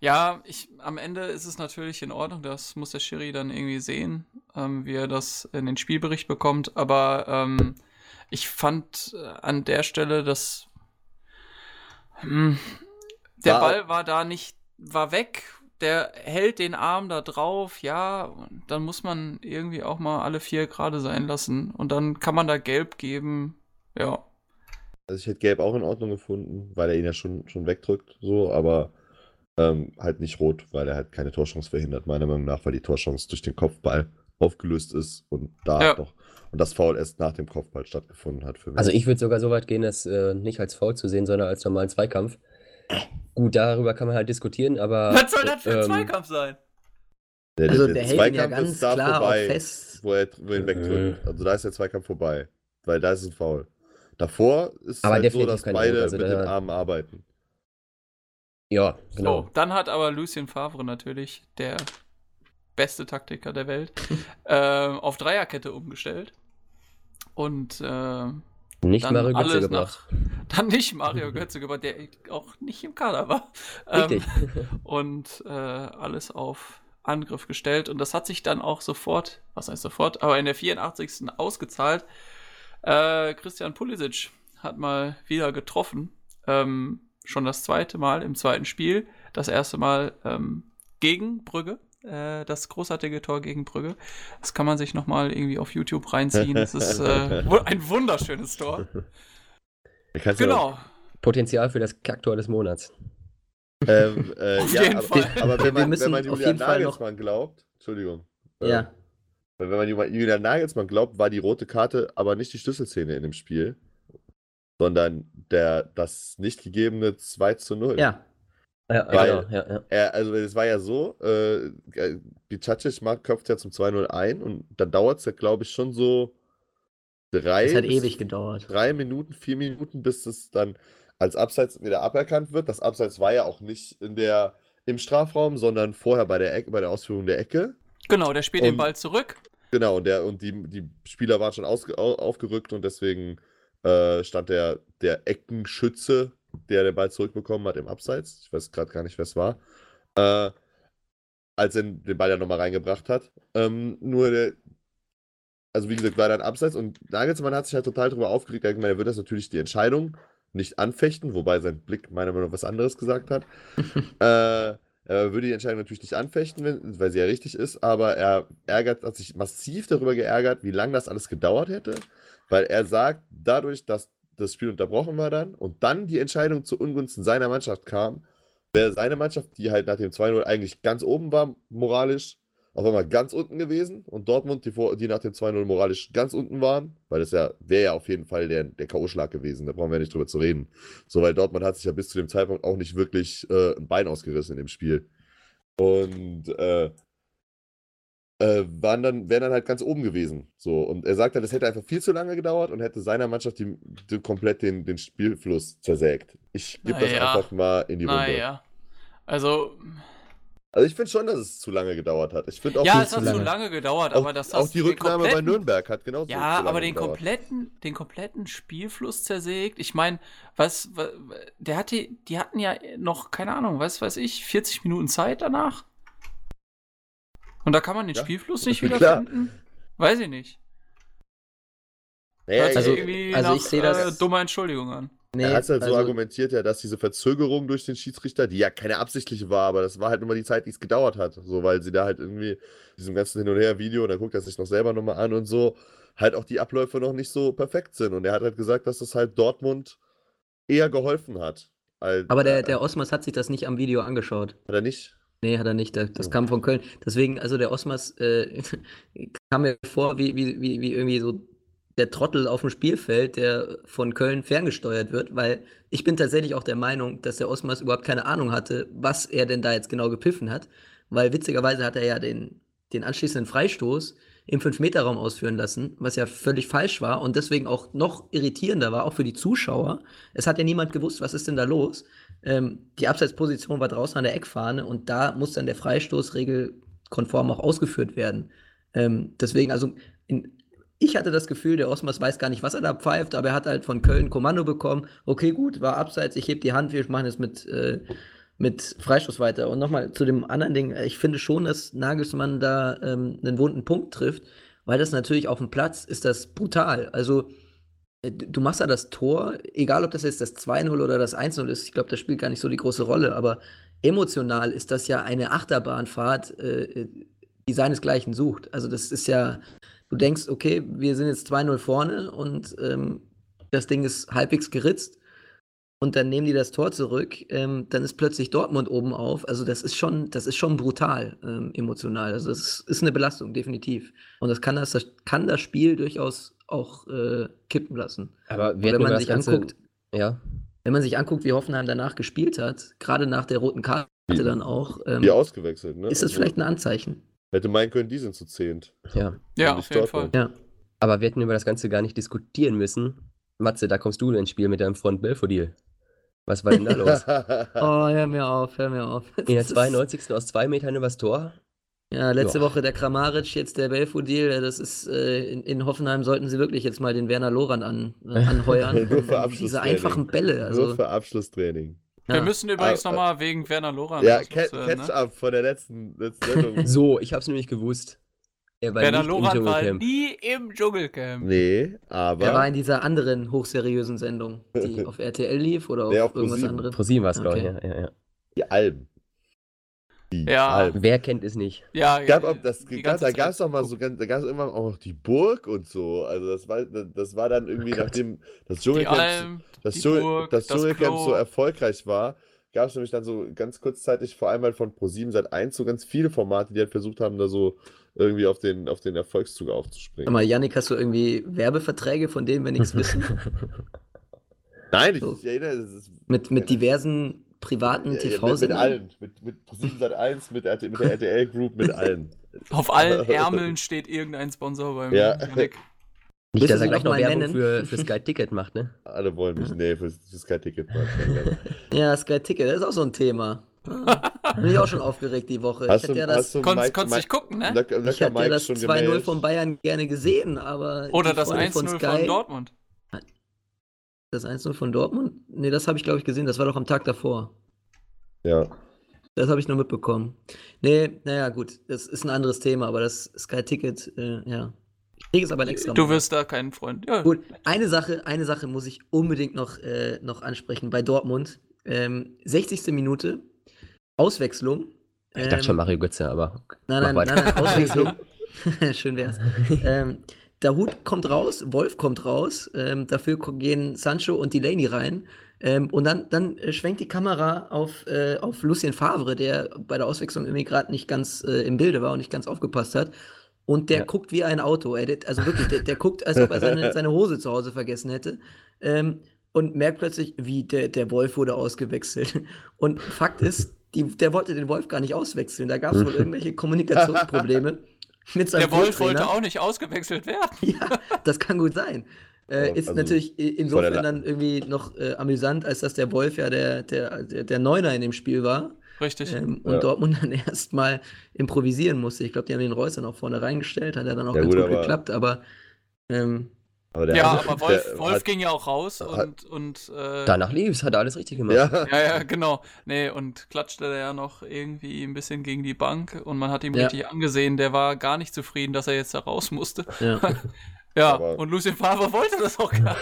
Ja, ich, am Ende ist es natürlich in Ordnung, das muss der Schiri dann irgendwie sehen, ähm, wie er das in den Spielbericht bekommt, aber ähm, ich fand äh, an der Stelle, dass hm, der War- Ball war da nicht, war weg, der hält den Arm da drauf, ja, und dann muss man irgendwie auch mal alle vier gerade sein lassen und dann kann man da gelb geben, ja. Also ich hätte Gelb auch in Ordnung gefunden, weil er ihn ja schon, schon wegdrückt, so, aber ähm, halt nicht rot, weil er halt keine Torchance verhindert, meiner Meinung nach, weil die Torchance durch den Kopfball aufgelöst ist und da Ja. doch und das Foul erst nach dem Kopfball stattgefunden hat für mich. Also ich würde sogar so weit gehen, das äh, nicht als Foul zu sehen, sondern als normalen Zweikampf. Gut, darüber kann man halt diskutieren, aber. Was soll das für ein ähm, Zweikampf sein? der, Also der der ihn ja Zweikampf ganz ist da klar vorbei, auch fest. wo er, wo er ihn wegdrückt. Also da ist der Zweikampf vorbei, weil da ist es ein Foul. Davor ist es Aber halt so, dass beide also mit den Armen arbeiten. Ja, genau. So, dann hat aber Lucien Favre natürlich, der beste Taktiker der Welt, ähm, auf Dreierkette umgestellt. Und äh, Nicht dann Mario Götze gebracht. nach, dann nicht Mario Götze gebracht, der auch nicht im Kader war. Ähm, Richtig. und äh, alles auf Angriff gestellt. Und das hat sich dann auch sofort, was heißt sofort, aber in der 84. ausgezahlt. Äh, Christian Pulisic hat mal wieder getroffen. ähm, schon das zweite Mal im zweiten Spiel. Das erste Mal ähm, gegen Brügge. Äh, das großartige Tor gegen Brügge. Das kann man sich nochmal irgendwie auf YouTube reinziehen. Das ist äh, ein wunderschönes Tor. Genau. Potenzial für das Kacktor des Monats. Ähm, äh, Auf ja, jeden aber, Fall. aber wenn man, wenn man Julian Nagelsmann glaubt, Entschuldigung. äh, Ja. Wenn man Ju- Julian Nagelsmann glaubt, war die rote Karte aber nicht die Schlüsselszene in dem Spiel, sondern der, das nicht gegebene 2 zu 0. Ja. Ja, Weil- genau, ja, ja. Er, also es war ja so, äh, Bicacic macht- köpft ja zum 2-0 ein und dann dauert es ja, glaube ich, schon so drei, Es hat bis ewig gedauert. drei Minuten, vier Minuten, bis es dann als Abseits wieder aberkannt wird. Das Abseits war ja auch nicht in der, im Strafraum, sondern vorher bei der Ecke, bei der Ausführung der Ecke. Genau, der spielt den Und- Ball zurück. Genau, und, der, und die, die Spieler waren schon ausge, au- aufgerückt und deswegen äh, stand der, der Eckenschütze, der den Ball zurückbekommen hat, im Abseits. Ich weiß gerade gar nicht, wer es war. Äh, als er den Ball ja nochmal reingebracht hat. Ähm, nur der, also wie gesagt, war dann Abseits und Nagelsmann hat sich halt total drüber aufgeregt. Er hat gemeint, er wird das natürlich die Entscheidung nicht anfechten, wobei sein Blick meiner Meinung nach was anderes gesagt hat. äh, er würde die Entscheidung natürlich nicht anfechten, wenn, weil sie ja richtig ist, aber er ärgert, hat sich massiv darüber geärgert, wie lange das alles gedauert hätte, weil er sagt, dadurch, dass das Spiel unterbrochen war dann und dann die Entscheidung zu Ungunsten seiner Mannschaft kam, wäre seine Mannschaft, die halt nach dem 2-0 eigentlich ganz oben war, moralisch, auf einmal ganz unten gewesen und Dortmund, die, vor, die nach dem 2-0 moralisch ganz unten waren, weil das ja, wäre ja auf jeden Fall der, der K.O.-Schlag gewesen, da brauchen wir nicht drüber zu reden. So, weil Dortmund hat sich ja bis zu dem Zeitpunkt auch nicht wirklich äh, ein Bein ausgerissen in dem Spiel. Und äh, äh, waren dann, wären dann halt ganz oben gewesen. So, und er sagt halt, es hätte einfach viel zu lange gedauert und hätte seiner Mannschaft die, die komplett den, den Spielfluss zersägt. Ich gebe das Naja. einfach mal in die Runde. Naja. Also, Also ich finde schon, dass es zu lange gedauert hat. Ich finde auch, ja, es hat zu lange. lange gedauert, Auch, aber das auch die Rücknahme bei Nürnberg hat genauso Ja, aber den gedauert. kompletten, den kompletten Spielfluss zersägt. Ich meine, was, wa- der hatte, die hatten ja noch, keine Ahnung, was weiß ich, 40 Minuten Zeit danach. Und da kann man den Ja, Spielfluss nicht klar. wiederfinden? Weiß ich nicht. Naja, also- irgendwie also nach ich sehe das- äh, dummer Entschuldigung an. Nee, er hat halt so also- argumentiert, ja, dass diese Verzögerung durch den Schiedsrichter, die ja keine absichtliche war, aber das war halt nur mal die Zeit, die es gedauert hat. So, weil sie da halt irgendwie diesem ganzen Hin- und Her-Video, da guckt er sich noch selber nochmal an und so, halt auch die Abläufe noch nicht so perfekt sind. Und er hat halt gesagt, dass das halt Dortmund eher geholfen hat. Als, Aber der, äh, der Osmas hat sich das nicht am Video angeschaut. Hat er nicht? Nee, hat er nicht. Das, Oh. kam von Köln. Deswegen, also der Osmas äh, kam mir vor wie, wie, wie, wie irgendwie so der Trottel auf dem Spielfeld, der von Köln ferngesteuert wird, weil ich bin tatsächlich auch der Meinung, dass der Osmas überhaupt keine Ahnung hatte, was er denn da jetzt genau gepfiffen hat, weil witzigerweise hat er ja den, den anschließenden Freistoß im 5-Meter-Raum ausführen lassen, was ja völlig falsch war und deswegen auch noch irritierender war, auch für die Zuschauer. Es hat ja niemand gewusst, was ist denn da los. Ähm, die Abseitsposition war draußen an der Eckfahne und da muss dann der Freistoß regelkonform auch ausgeführt werden. Ähm, deswegen, also in, ich hatte das Gefühl, der Osmas weiß gar nicht, was er da pfeift, aber er hat halt von Köln Kommando bekommen. Okay, gut, war abseits, ich heb die Hand, wir machen es mit, äh, mit Freistoß weiter. Und nochmal zu dem anderen Ding, ich finde schon, dass Nagelsmann da ähm, einen wunden Punkt trifft, weil das natürlich auf dem Platz ist das brutal. Also äh, du machst da das Tor, egal ob das jetzt das 2-0 oder das 1-0 ist, ich glaube, das spielt gar nicht so die große Rolle, aber emotional ist das ja eine Achterbahnfahrt, äh, die seinesgleichen sucht. Also das ist ja, du denkst, okay, wir sind jetzt 2-0 vorne und ähm, das Ding ist halbwegs geritzt und dann nehmen die das Tor zurück, ähm, dann ist plötzlich Dortmund oben auf. Also das ist schon, das ist schon brutal ähm, emotional. Also das ist eine Belastung, definitiv. Und das kann das, das kann das Spiel durchaus auch äh, kippen lassen. Aber wenn man sich Ganze, anguckt, Ja, wenn man sich anguckt, wie Hoffenheim danach gespielt hat, gerade nach der roten Karte dann auch, ähm, Die ausgewechselt, ne? ist das Also, vielleicht ein Anzeichen. Hätte meinen können, die sind zu zehnt. ja. Ja, auf jeden Fall. Ja. Aber wir hätten über das Ganze gar nicht diskutieren müssen. Matze, da kommst du ins Spiel mit deinem Front Belfodil. Was war denn da los? Oh, hör mir auf, hör mir auf. In der Das ist- 92. aus zwei Metern übers Tor? Ja, letzte Ja. Woche der Kramaric, jetzt der Belfodil. Das ist äh, in, in Hoffenheim sollten sie wirklich jetzt mal den Werner Loran an, äh, anheuern. Nur für Diese Abschlusstraining. einfachen Bälle. Also, Nur für Abschlusstraining. Wir ja. müssen übrigens Ah, nochmal wegen Werner Loran. Ja, das Catch, loswerden, Catch ne? up von der letzten, letzten Sendung. So, ich hab's nämlich gewusst. Er war Werner im Lorand war nie im Dschungelcamp. Nee, aber. Er war in dieser anderen hochseriösen Sendung, die auf RTL lief oder auf, Nee, auf irgendwas anderes. ProSieben war es, glaube ich. Okay. Ja, ja, ja. Die Alben. Ja. Wer kennt es nicht? Ja, Gab, auch das, gab, ganze da gab es doch mal so ganz, da gab es irgendwann auch noch die Burg und so. Also das war, das war dann irgendwie, Oh nachdem das Dschungelcamp, Alm, das die Dschungel, Burg, das das Dschungelcamp Klo. so erfolgreich war, gab es nämlich dann so ganz kurzzeitig, vor allem halt von Pro7 seit 1 so ganz viele Formate, die halt versucht haben, da so irgendwie auf den, auf den Erfolgszug aufzuspringen. mal, Yannick, hast du irgendwie Werbeverträge, von denen wir nichts wissen? Nein, ich, So. ich erinnere, es ist Mit, mit diversen privaten Ja, ja, mit, mit TV-Sendern? allen. Mit, mit ProSieben seit 1, mit, RT, mit der RTL Group, mit allen. Auf allen Ärmeln steht irgendein Sponsor beim Ja. Yannick. Nicht, dass er gleich noch Werbung nennen? für, für Sky Ticket macht, ne? Alle wollen mich. Nee, für, für Sky Ticket. Mann. Ja, Sky Ticket, das ist auch so ein Thema. Bin ich auch schon aufgeregt die Woche. Hast ich du, hätte ja das, du Konntest, Mike- konntest Mike- nicht gucken, ne? Ich hätte ja das schon 2-0 gemeldet? von Bayern gerne gesehen, aber. Oder das Freunde 1-0 von, Sky- Dortmund. Das 1-0 von Dortmund? Nee, das habe ich, glaube ich, gesehen. Das war doch am Tag davor. Ja. Das habe ich nur mitbekommen. Nee, naja, gut. Das ist ein anderes Thema, aber das Sky-Ticket, äh, ja. Ich kriege es aber ein extra Du Mal. wirst da keinen Freund. Ja, Gut, eine Sache, eine Sache muss ich unbedingt noch, äh, noch ansprechen bei Dortmund. Ähm, 60. Minute, Auswechslung. Ich dachte Ähm, schon Mario Götze, aber. Nein, nein, nein, nein, Auswechslung. Schön wär's. ähm, Dahut kommt raus, Wolf kommt raus, ähm, dafür gehen Sancho und Delaney rein. Ähm, und dann, dann äh, schwenkt die Kamera auf, äh, auf Lucien Favre, der bei der Auswechslung irgendwie gerade nicht ganz äh, im Bilde war und nicht ganz aufgepasst hat. Und der Ja. guckt wie ein Auto. Der, also wirklich, der, der guckt, als ob er seine, seine Hose zu Hause vergessen hätte. Ähm, und merkt plötzlich, wie der, der Wolf wurde ausgewechselt. Und Fakt ist, die, der wollte den Wolf gar nicht auswechseln. Da gab es wohl irgendwelche Kommunikationsprobleme der Wolf wollte auch nicht ausgewechselt werden. Ja, das kann gut sein. Äh, ist also, natürlich insofern dann irgendwie noch äh, amüsant, als dass der Wolf ja der, der, der, Neuner in dem Spiel war Richtig. ähm, und Ja. Dortmund dann erstmal improvisieren musste. Ich glaube, die haben den Reus dann auch vorne reingestellt, hat ja dann auch Ja, ganz gut, gut aber- geklappt, aber ähm, Aber der ja, hat- aber Wolf, der Wolf hat- ging ja auch raus hat- und, und äh, Danach lief's, hat er alles richtig gemacht. Ja, Ja, ja, genau. Nee, und klatschte ja noch irgendwie ein bisschen gegen die Bank und man hat ihm Ja. richtig angesehen, der war gar nicht zufrieden, dass er jetzt da raus musste. ja. Ja, Aber- und Lucien Favre wollte das auch gar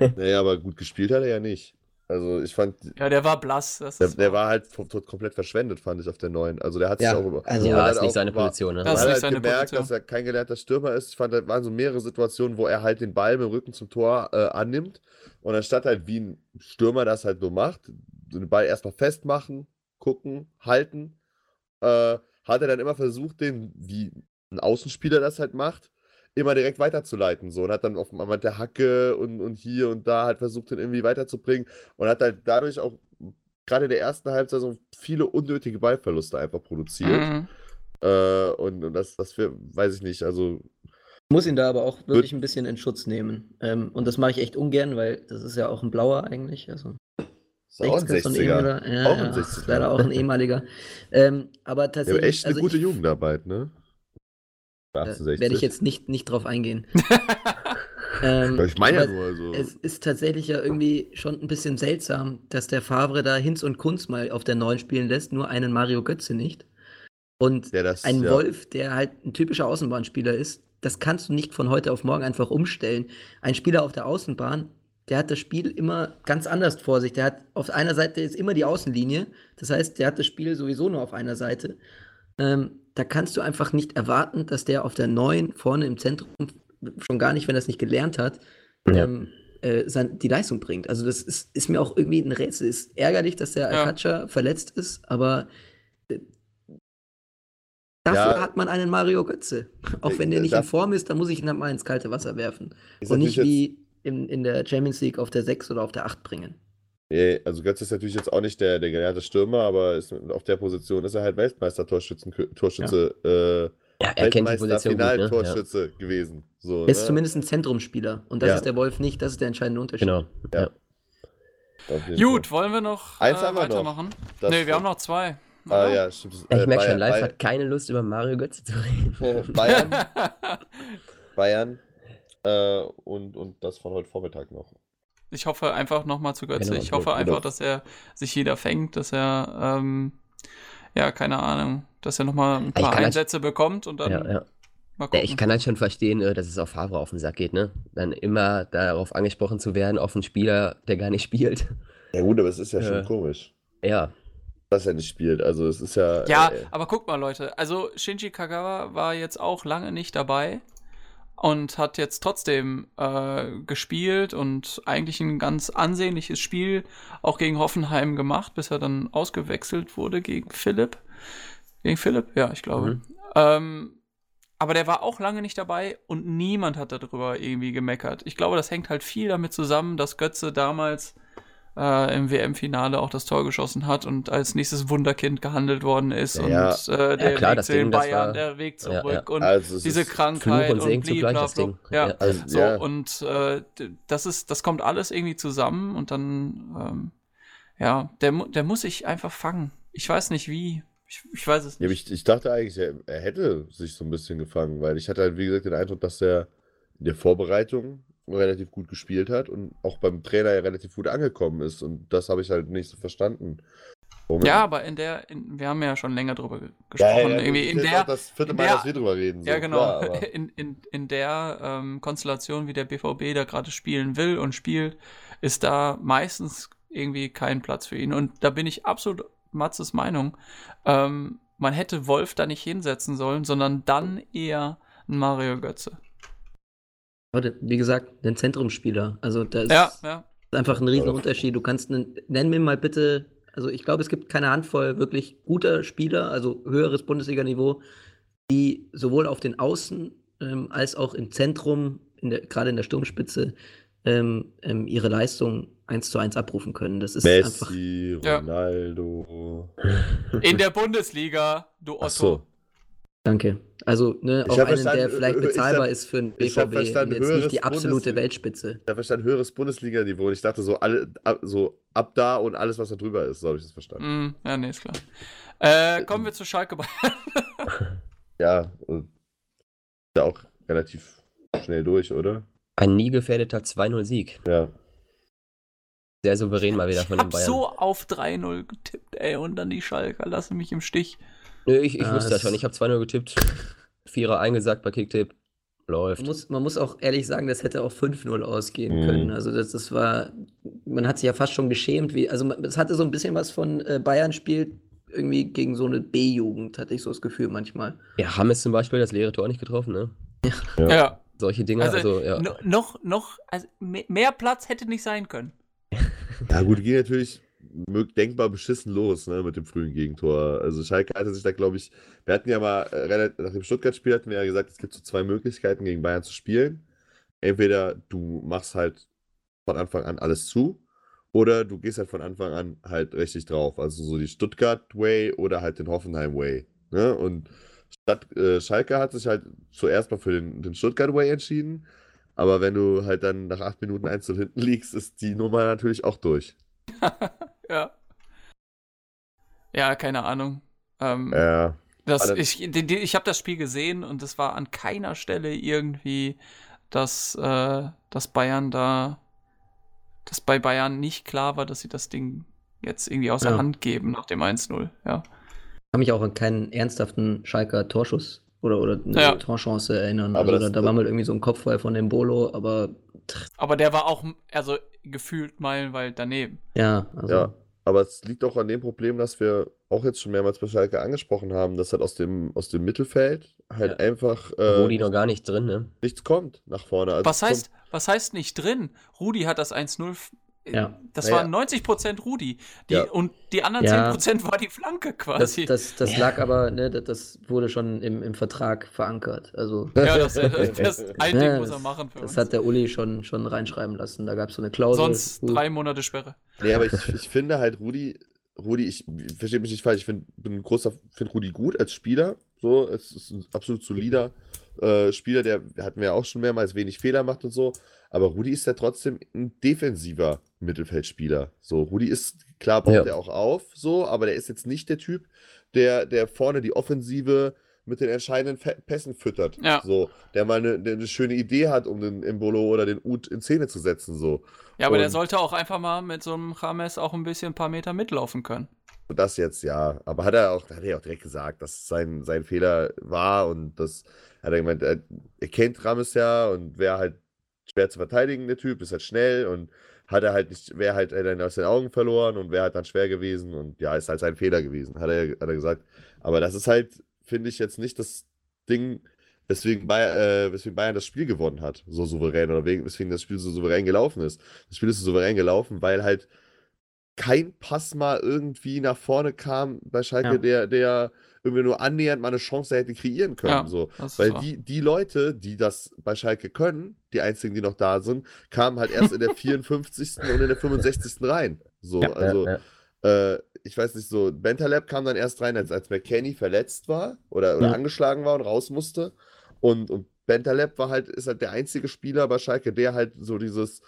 nicht. nee, aber gut gespielt hat er ja nicht. Also ich fand, Ja, der war blass. Das der, der war halt komplett verschwendet, fand ich, auf der neuen. Also der hat Ja, sich auch über. also- Ja, hat ist nicht seine Position, ne? Das ist hat nicht halt seine gemerkt, Position. dass er kein gelernter Stürmer ist. Ich fand, da waren so mehrere Situationen, wo er halt den Ball mit dem Rücken zum Tor äh, annimmt und anstatt halt wie ein Stürmer das halt so macht, so den Ball erstmal festmachen, gucken, halten, äh, hat er dann immer versucht, den, wie ein Außenspieler das halt macht, immer direkt weiterzuleiten. So und hat dann auf einmal der Hacke und, und hier und da halt versucht, den irgendwie weiterzubringen und hat halt dadurch auch gerade in der ersten Halbzeit so viele unnötige Ballverluste einfach produziert. Mhm. Äh, und, und das, das wir, weiß ich nicht, also muss ihn da aber auch wirklich ein bisschen in Schutz nehmen. Ähm, und das mache ich echt ungern, weil das ist ja auch ein Blauer eigentlich. Also auch ein 60er, so 60er. ehemaliger- Ja, Auch ein ja, 60er. Leider auch ein ehemaliger. ähm, aber tatsächlich. echt eine also gute ich, Jugendarbeit, ne? Bei Äh, 68. werde ich jetzt nicht, nicht drauf eingehen. ähm, ich meine ja nur, also. Es ist tatsächlich ja irgendwie schon ein bisschen seltsam, dass der Favre da Hinz und Kunz mal auf der Neuen spielen lässt, nur einen Mario Götze nicht. Und der das, ein ja. Wolf, der halt ein typischer Außenbahnspieler ist, das kannst du nicht von heute auf morgen einfach umstellen. Ein Spieler auf der Außenbahn, der hat das Spiel immer ganz anders vor sich. Der hat auf einer Seite ist immer die Außenlinie. Das heißt, der hat das Spiel sowieso nur auf einer Seite. Ähm, da kannst du einfach nicht erwarten, dass der auf der neuen vorne im Zentrum, schon gar nicht, wenn er es nicht gelernt hat, Ja. ähm, äh, sein, die Leistung bringt. Also das ist, ist mir auch irgendwie ein Rätsel. Ist ärgerlich, dass der Ja. Alcacer verletzt ist, aber äh, dafür Ja. hat man einen Mario Götze. Auch wenn der nicht in Form ist, dann muss ich ihn halt mal ins kalte Wasser werfen. Und nicht wie in, in der Champions League auf der 6 oder auf der 8 bringen. Nee, also Götz ist natürlich jetzt auch nicht der, der gelernte Stürmer, aber ist, auf der Position ist er halt Weltmeister-Torschütze, Torschütze, Ja, er kennt die Position gut, ne? Ja. Gewesen. So, Er ist ne? zumindest ein Zentrumsspieler. Und das Ja. ist der Wolf nicht. Das ist der entscheidende Unterschied. Genau. Ja. Ja. Gut, wollen wir noch Eins äh, haben wir noch. weitermachen? Das- nee, wir haben noch zwei. Ah ja, stimmt. Ja, ich Äh, merke schon, Live Bayern- hat keine Lust, über Mario Götze zu reden. Bayern, Bayern äh, und, und das von heute Vormittag noch. Ich hoffe einfach nochmal zu Götze. Genau, ich hoffe einfach, dass er sich jeder fängt, dass er, ähm, ja, keine Ahnung, dass er nochmal ein paar das- Einsätze bekommt und dann Ja, ja. Mal Ja, gucken. ich kann halt schon verstehen, äh, dass es auf Favre auf den Sack geht, ne? Dann immer darauf angesprochen zu werden, auf einen Spieler, der gar nicht spielt. Ja gut, aber es ist ja schon Äh. komisch, Ja, dass er nicht spielt. Also es ist ja. Ja, äh, aber guck mal, Leute. Also Shinji Kagawa war jetzt auch lange nicht dabei und hat jetzt trotzdem äh, gespielt und eigentlich ein ganz ansehnliches Spiel auch gegen Hoffenheim gemacht, bis er dann ausgewechselt wurde gegen Philipp. Gegen Philipp? Ja, ich glaube. Mhm. Ähm, aber der war auch lange nicht dabei und niemand hat darüber irgendwie gemeckert. Ich glaube, das hängt halt viel damit zusammen, dass Götze damals äh, im WM-Finale auch das Tor geschossen hat und als nächstes Wunderkind gehandelt worden ist Ja. und äh, der klar, Weg zu den Bayern, war- der Weg Ja, zurück ja. und also es diese Krankheit und und blablabla. Ja, Ja. also, so ja, und äh, das ist, das kommt alles irgendwie zusammen und dann, ähm, ja, der, der muss sich einfach fangen. Ich weiß nicht wie. Ich, ich weiß es Ja, nicht. ich, ich dachte eigentlich, er, er hätte sich so ein bisschen gefangen, weil ich hatte halt, wie gesagt, den Eindruck, dass er in der Vorbereitung relativ gut gespielt hat und auch beim Trainer ja relativ gut angekommen ist. Und das habe ich halt nicht so verstanden. Warum- Ja, aber in der, in, wir haben ja schon länger drüber ge- Ja, ja, gesprochen. irgendwie das in der, das vierte Mal, der- dass wir drüber reden. So, Ja, genau. Klar, in, in, in der ähm, Konstellation, wie der BVB da gerade spielen will und spielt, ist da meistens irgendwie kein Platz für ihn. Und da bin ich absolut Matzes Meinung. Ähm, man hätte Wolf da nicht hinsetzen sollen, sondern dann eher einen Mario Götze. Wie gesagt, ein Zentrumsspieler. Also da ist Ja, ja. einfach ein riesen Unterschied. Du kannst, einen, nenn mir mal bitte, also ich glaube, es gibt keine Handvoll wirklich guter Spieler, also höheres Bundesliga-Niveau, die sowohl auf den Außen ähm, als auch im Zentrum, in der, gerade in der Sturmspitze, ähm, ähm, ihre Leistung eins zu eins abrufen können. Das ist einfach. Messi, Ja. Ronaldo. In der Bundesliga, du Otto. Ach so. Danke. Also, ne, Ich auch einen, der verstanden, vielleicht äh, ich bezahlbar hab- ist für einen ich hab BVB. jetzt nicht die absolute Bundesliga- Weltspitze. Da verstanden höheres Bundesliga-Niveau und ich dachte so, alle, ab, so ab da und alles, was da drüber ist, so habe ich das verstanden. Mm, ja, nee, ist klar. Äh, kommen wir zu Schalke Bayern. Ja, und ist ja auch relativ schnell durch, oder? ein nie gefährdeter 2-0-Sieg. Ja. Sehr souverän mal wieder Ich von den Bayern. so auf 3-0 getippt, ey, und dann die Schalker lassen mich im Stich. Nö, ich, ich Ja, wusste das schon. Ich habe 2-0 getippt. Vierer eingesagt bei Kicktipp. Läuft. Man muss, man muss auch ehrlich sagen, das hätte auch 5-0 ausgehen Mhm. können. Also das, das war, man hat sich ja fast schon geschämt, wie, also es hatte so ein bisschen was von äh, Bayern spielt irgendwie gegen so eine B-Jugend, hatte ich so das Gefühl manchmal. Ja, Hammes zum Beispiel das leere Tor nicht getroffen, ne? Ja. Ja. Solche Dinge, Also, also, ja. no- noch, noch, also me- mehr Platz hätte nicht sein können. Ja, gut, ging natürlich denkbar beschissen los, ne, mit dem frühen Gegentor. Also Schalke hatte sich da, glaube ich, wir hatten ja mal, äh, nach dem Stuttgart-Spiel hatten wir ja gesagt, es gibt so zwei Möglichkeiten, gegen Bayern zu spielen. Entweder du machst halt von Anfang an alles zu, oder du gehst halt von Anfang an halt richtig drauf. Also so die Stuttgart-Way oder halt den Hoffenheim-Way. Ne? Und Stadt, äh, Schalke hat sich halt zuerst mal für den, den Stuttgart-Way entschieden. Aber wenn du halt dann nach acht Minuten einzeln hinten liegst, ist die Nummer natürlich auch durch. Ja. Ja, keine Ahnung. Ähm, Ja. das, ich ich habe das Spiel gesehen und es war an keiner Stelle irgendwie, dass, äh, dass Bayern da, dass bei Bayern nicht klar war, dass sie das Ding jetzt irgendwie außer Ja. Hand geben nach dem 1-0. Ja. Ich kann mich auch an keinen ernsthaften Schalker Torschuss oder, oder eine Ja. Torchance erinnern. Aber also das- da, da war mal irgendwie so ein Kopfball von dem Bolo, aber Aber der war auch, also gefühlt meilenweit daneben. ja, also Ja, aber es liegt auch an dem Problem, dass wir auch jetzt schon mehrmals bei Schalke angesprochen haben, dass halt aus dem, aus dem Mittelfeld halt Ja. einfach äh, Rudi noch gar nicht drin, ne? nichts kommt nach vorne. Also Was heißt, was heißt nicht drin? Rudi hat das 1-0. Ja. Das Naja. waren 90% Rudi. Die, Ja. Und die anderen Ja. 10% war die Flanke das, quasi. das, das lag aber, ne, das, das wurde schon im, im Vertrag verankert. Also ja, das, das ein Ding Ja, muss er das- machen für das uns. hat der Uli schon, schon reinschreiben lassen. Da gab es so eine Klausel. Sonst drei Monate Sperre. Nee, aber ich, ich finde halt Rudi, Rudi, ich verstehe mich nicht falsch, ich find, bin ein großer, finde Rudi gut als Spieler. So, es ist ein absolut solider äh, Spieler, der hatten wir ja auch schon mehrmals wenig Fehler macht und so. Aber Rudi ist ja trotzdem ein defensiver Mittelfeldspieler. So, Rudi ist, klar, baut Ja. er auch auf, so, aber der ist jetzt nicht der Typ, der, der vorne die Offensive mit den entscheidenden Pässen füttert. Ja. So, der mal eine, eine schöne Idee hat, um den Embolo oder den Ut in Szene zu setzen. So. Ja, aber der Und- sollte auch einfach mal mit so einem James auch ein bisschen ein paar Meter mitlaufen können. Das jetzt ja. Aber hat er auch, hat er ja auch direkt gesagt, dass sein, sein Fehler war und das hat er gemeint, er, er kennt Rames ja und wäre halt schwer zu verteidigen, der Typ, ist halt schnell und hat er halt nicht, wäre halt dann aus den Augen verloren und wäre halt dann schwer gewesen und ja, ist halt sein Fehler gewesen, hat er, hat er gesagt. Aber das ist halt, finde ich, jetzt nicht das Ding, weswegen, Bayern, äh, weswegen Bayern das Spiel gewonnen hat, so souverän, oder weswegen das Spiel so souverän gelaufen ist. Das Spiel ist so souverän gelaufen, weil halt kein Pass mal irgendwie nach vorne kam bei Schalke, Ja. der, der irgendwie nur annähernd mal eine Chance hätte kreieren können. Ja, so. Weil wahr. die, die Leute, die das bei Schalke können, die einzigen, die noch da sind, kamen halt erst in der 54. und in der 65. rein. So, Ja, also, ja, ja. äh, ich weiß nicht, so, Bentaleb kam dann erst rein, als, als McKenny verletzt war oder, oder Ja. angeschlagen war und raus musste. Und, und Bentaleb war halt, ist halt der einzige Spieler bei Schalke, der halt so dieses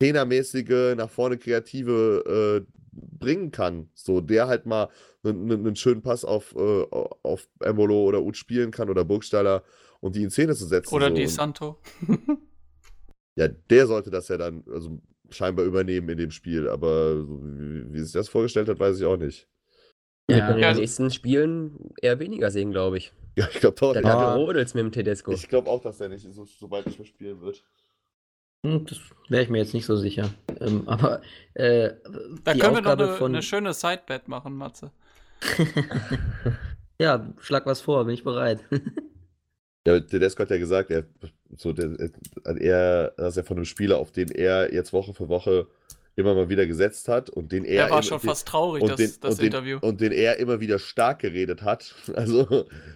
trainermäßige, nach vorne kreative äh, bringen kann. So, der halt mal einen, einen schönen Pass auf, äh, auf Embolo oder Uth spielen kann oder Burgstaller und die in Szene zu setzen. Oder so. Di Santo. ja, der sollte das ja dann also scheinbar übernehmen in dem Spiel, aber so, wie, wie sich das vorgestellt hat, weiß ich auch nicht. Ja, man in Ja, den nächsten Spielen eher weniger sehen, glaube ich. Ja, ich glaube Da ja, Ja. rodelt mit dem Tedesco. ich glaube auch, dass der nicht so, so bald nicht mehr spielen wird. Hm, Das wäre ich mir jetzt nicht so sicher. Ähm, aber äh, Da die können wir noch Aufgabe eine, von. eine schöne Sidebet machen, Matze. ja, schlag was vor, bin ich bereit. Ja, Tedesco hat ja gesagt, er, so, der, er, dass er von einem Spieler, auf den er jetzt Woche für Woche immer mal wieder gesetzt hat und den er Er war immer- schon den- fast traurig, und das, den, das und, den, Interview. und den er immer wieder stark geredet hat. Also,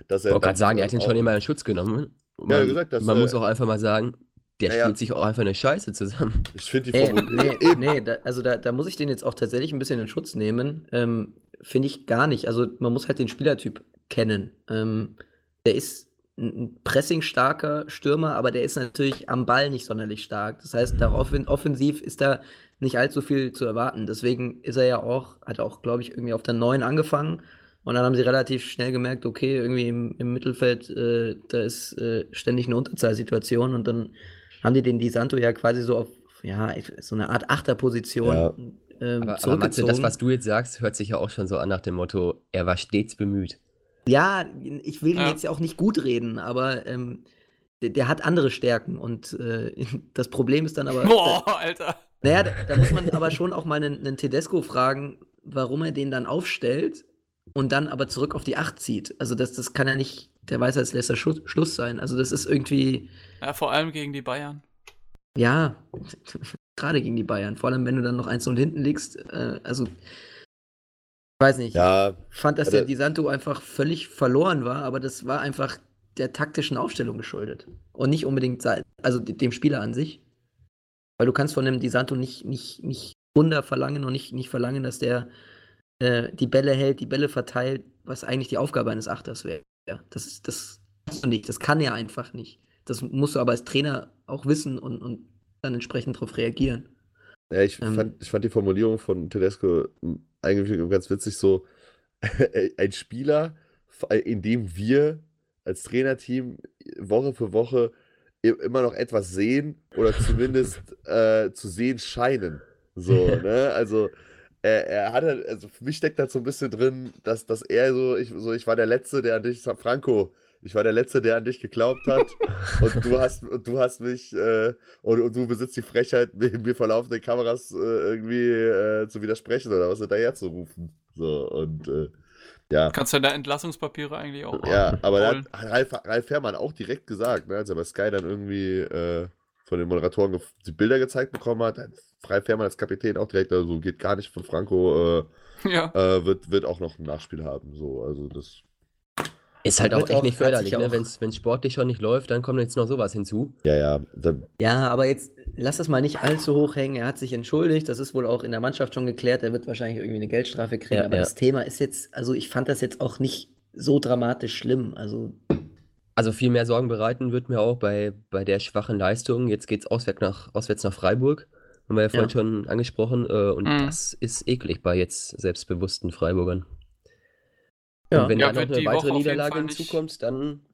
dass Ich er wollte gerade sagen, er hat ihn schon immer in Schutz genommen. Ja, Man, gesagt, dass, man äh, muss auch einfach mal sagen, der Ja, ja. spielt sich auch einfach eine Scheiße zusammen. Ich finde die Formulierung. nee, Eben. nee, da, also da, da muss ich den jetzt auch tatsächlich ein bisschen in Schutz nehmen. Ähm, Finde ich gar nicht. Also man muss halt den Spielertyp kennen. Ähm, der ist ein pressingstarker Stürmer, aber der ist natürlich am Ball nicht sonderlich stark. Das heißt, darauf offensiv ist da nicht allzu viel zu erwarten. Deswegen ist er ja auch, hat auch, glaube ich, irgendwie auf der 9 angefangen. Und dann haben sie relativ schnell gemerkt, okay, irgendwie im, im Mittelfeld, äh, da ist äh, ständig eine Unterzahlsituation. Und dann haben die den Di Santo ja quasi so auf, ja, so eine Art Achterposition Ja. ähm, Aber, aber Matze, das, was du jetzt sagst, hört sich ja auch schon so an nach dem Motto, er war stets bemüht. Ja, ich will ihn Ja. jetzt ja auch nicht gut reden, aber ähm, der, der hat andere Stärken und äh, das Problem ist dann aber. Boah, Alter. Naja, da, da muss man aber schon auch mal einen, einen Tedesco fragen, warum er den dann aufstellt und dann aber zurück auf die 8 zieht. Also das, das kann ja nicht der Weisheitsletzter Schluss, Schluss sein. Also das ist irgendwie, Ja, vor allem gegen die Bayern. ja, gerade gegen die Bayern. Vor allem, wenn du dann noch 1 und hinten liegst. Äh, also, ich weiß nicht. Ja, fand, dass Also- der Di Santo einfach völlig verloren war, aber das war einfach der taktischen Aufstellung geschuldet. Und nicht unbedingt sei- also de- dem Spieler an sich. Weil du kannst von dem Di Santo nicht, nicht, nicht Wunder verlangen und nicht, nicht verlangen, dass der äh, die Bälle hält, die Bälle verteilt, was eigentlich die Aufgabe eines Achters wäre. Das, ist- das kannst du nicht, das kann er einfach nicht. Das musst du aber als Trainer auch wissen und, und dann entsprechend darauf reagieren. Ja, ich, Ähm. fand, ich fand die Formulierung von Tedesco m, eigentlich ganz witzig, so ein Spieler, in dem wir als Trainerteam Woche für Woche immer noch etwas sehen oder zumindest äh, zu sehen scheinen. So, ne? Also er, er hatte, also für mich steckt da so ein bisschen drin, dass, dass er so ich, so, ich war der Letzte, der an dich, Franco, ich war der Letzte, der an dich geglaubt hat und du hast, und du hast mich, äh, und, und du besitzt die Frechheit, mir, mir vor laufenden Kameras äh, irgendwie äh, zu widersprechen oder was hinterher zu rufen. So, und äh, ja. Kannst du da Entlassungspapiere eigentlich auch Ja, aber da hat Ralf, Ralf Herrmann auch direkt gesagt, ne, als er bei Sky dann irgendwie äh, von den Moderatoren die Bilder gezeigt bekommen hat, Ralf Herrmann als Kapitän auch direkt, also geht gar nicht von Franco, Ja. äh, äh, wird, wird auch noch ein Nachspiel haben. So, also das, Ist halt auch echt auch- nicht förderlich, ne? Wenn es sportlich schon nicht läuft, dann kommt jetzt noch sowas hinzu. ja, ja, da, Ja, aber jetzt lass das mal nicht allzu hoch hängen. Er hat sich entschuldigt. Das ist wohl auch in der Mannschaft schon geklärt. Er wird wahrscheinlich irgendwie eine Geldstrafe kriegen. Ja, aber ja. das Thema ist jetzt, also ich fand das jetzt auch nicht so dramatisch schlimm. Also, Also viel mehr Sorgen bereiten wird mir auch bei, bei der schwachen Leistung. Jetzt geht es auswärts nach, auswärts nach Freiburg. Haben wir ja vorhin Ja. schon angesprochen. Äh, und Mhm. das ist eklig bei jetzt selbstbewussten Freiburgern. Ja. Und wenn Ja, da noch eine die Woche weitere jeden Niederlage hinzukommt, dann.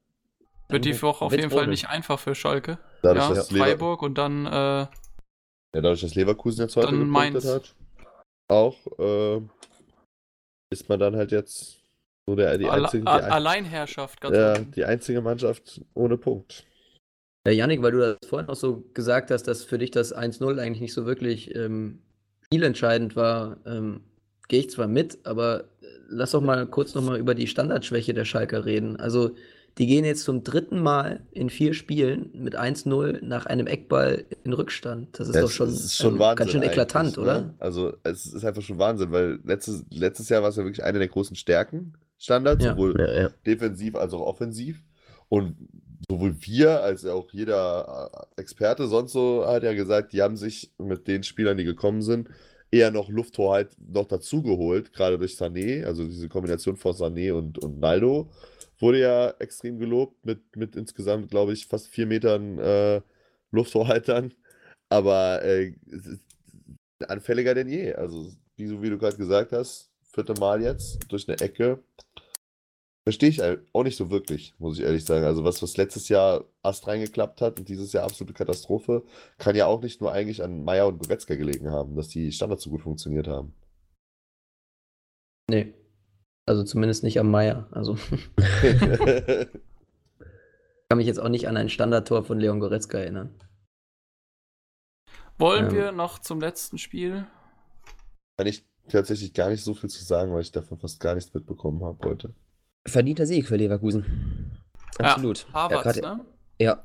Wird die dann Woche auf jeden Fall nicht einfach für Schalke. dadurch, ja, Lever, Freiburg und dann, äh, ja, dadurch, dass Leverkusen jetzt heute Dann gepunktet Mainz. hat, auch, äh, ist man dann halt jetzt so der, die, Alle- einzige, die, Alleinherrschaft, ganz ja, unten. die einzige Mannschaft ohne Punkt. Ja, Yannick, weil du das vorhin auch so gesagt hast, dass für dich das 1-0 eigentlich nicht so wirklich ähm, spielentscheidend war, ähm, gehe ich zwar mit, aber äh, lass doch mal kurz nochmal über die Standardschwäche der Schalker reden. Also, die gehen jetzt zum dritten Mal in vier Spielen mit 1-0 nach einem Eckball in Rückstand. Das ist Ja, doch schon, ist schon ähm, Wahnsinn ganz schön eklatant, eigentlich, oder? Ne? Also es ist einfach schon Wahnsinn, weil letztes, letztes Jahr war es ja wirklich eine der großen Stärken, Standards, Ja. sowohl Ja, ja. defensiv als auch offensiv. Und sowohl wir als auch jeder äh, Experte sonst so hat ja gesagt, die haben sich mit den Spielern, die gekommen sind, eher noch Lufthoheit noch dazu geholt, gerade durch Sané, also diese Kombination von Sané und, und Naldo wurde ja extrem gelobt mit, mit insgesamt, glaube ich, fast vier Metern äh, Lufthoheit dann. Aber äh, anfälliger denn je. Also, wie, wie du gerade gesagt hast, vierte Mal jetzt durch eine Ecke. Verstehe ich auch nicht so wirklich, muss ich ehrlich sagen. Also, was, was letztes Jahr Ast reingeklappt hat und dieses Jahr absolute Katastrophe, kann ja auch nicht nur eigentlich an Meier und Goretzka gelegen haben, dass die Standards so gut funktioniert haben. Nee. Also zumindest nicht am Meier. Also kann mich jetzt auch nicht an ein Standardtor von Leon Goretzka erinnern. Wollen Ähm. wir noch zum letzten Spiel? Kann ich tatsächlich gar nicht so viel zu sagen, weil ich davon fast gar nichts mitbekommen habe heute. Verdienter Sieg für Leverkusen. Absolut. Ja, Havertz, grad- ne? Ja.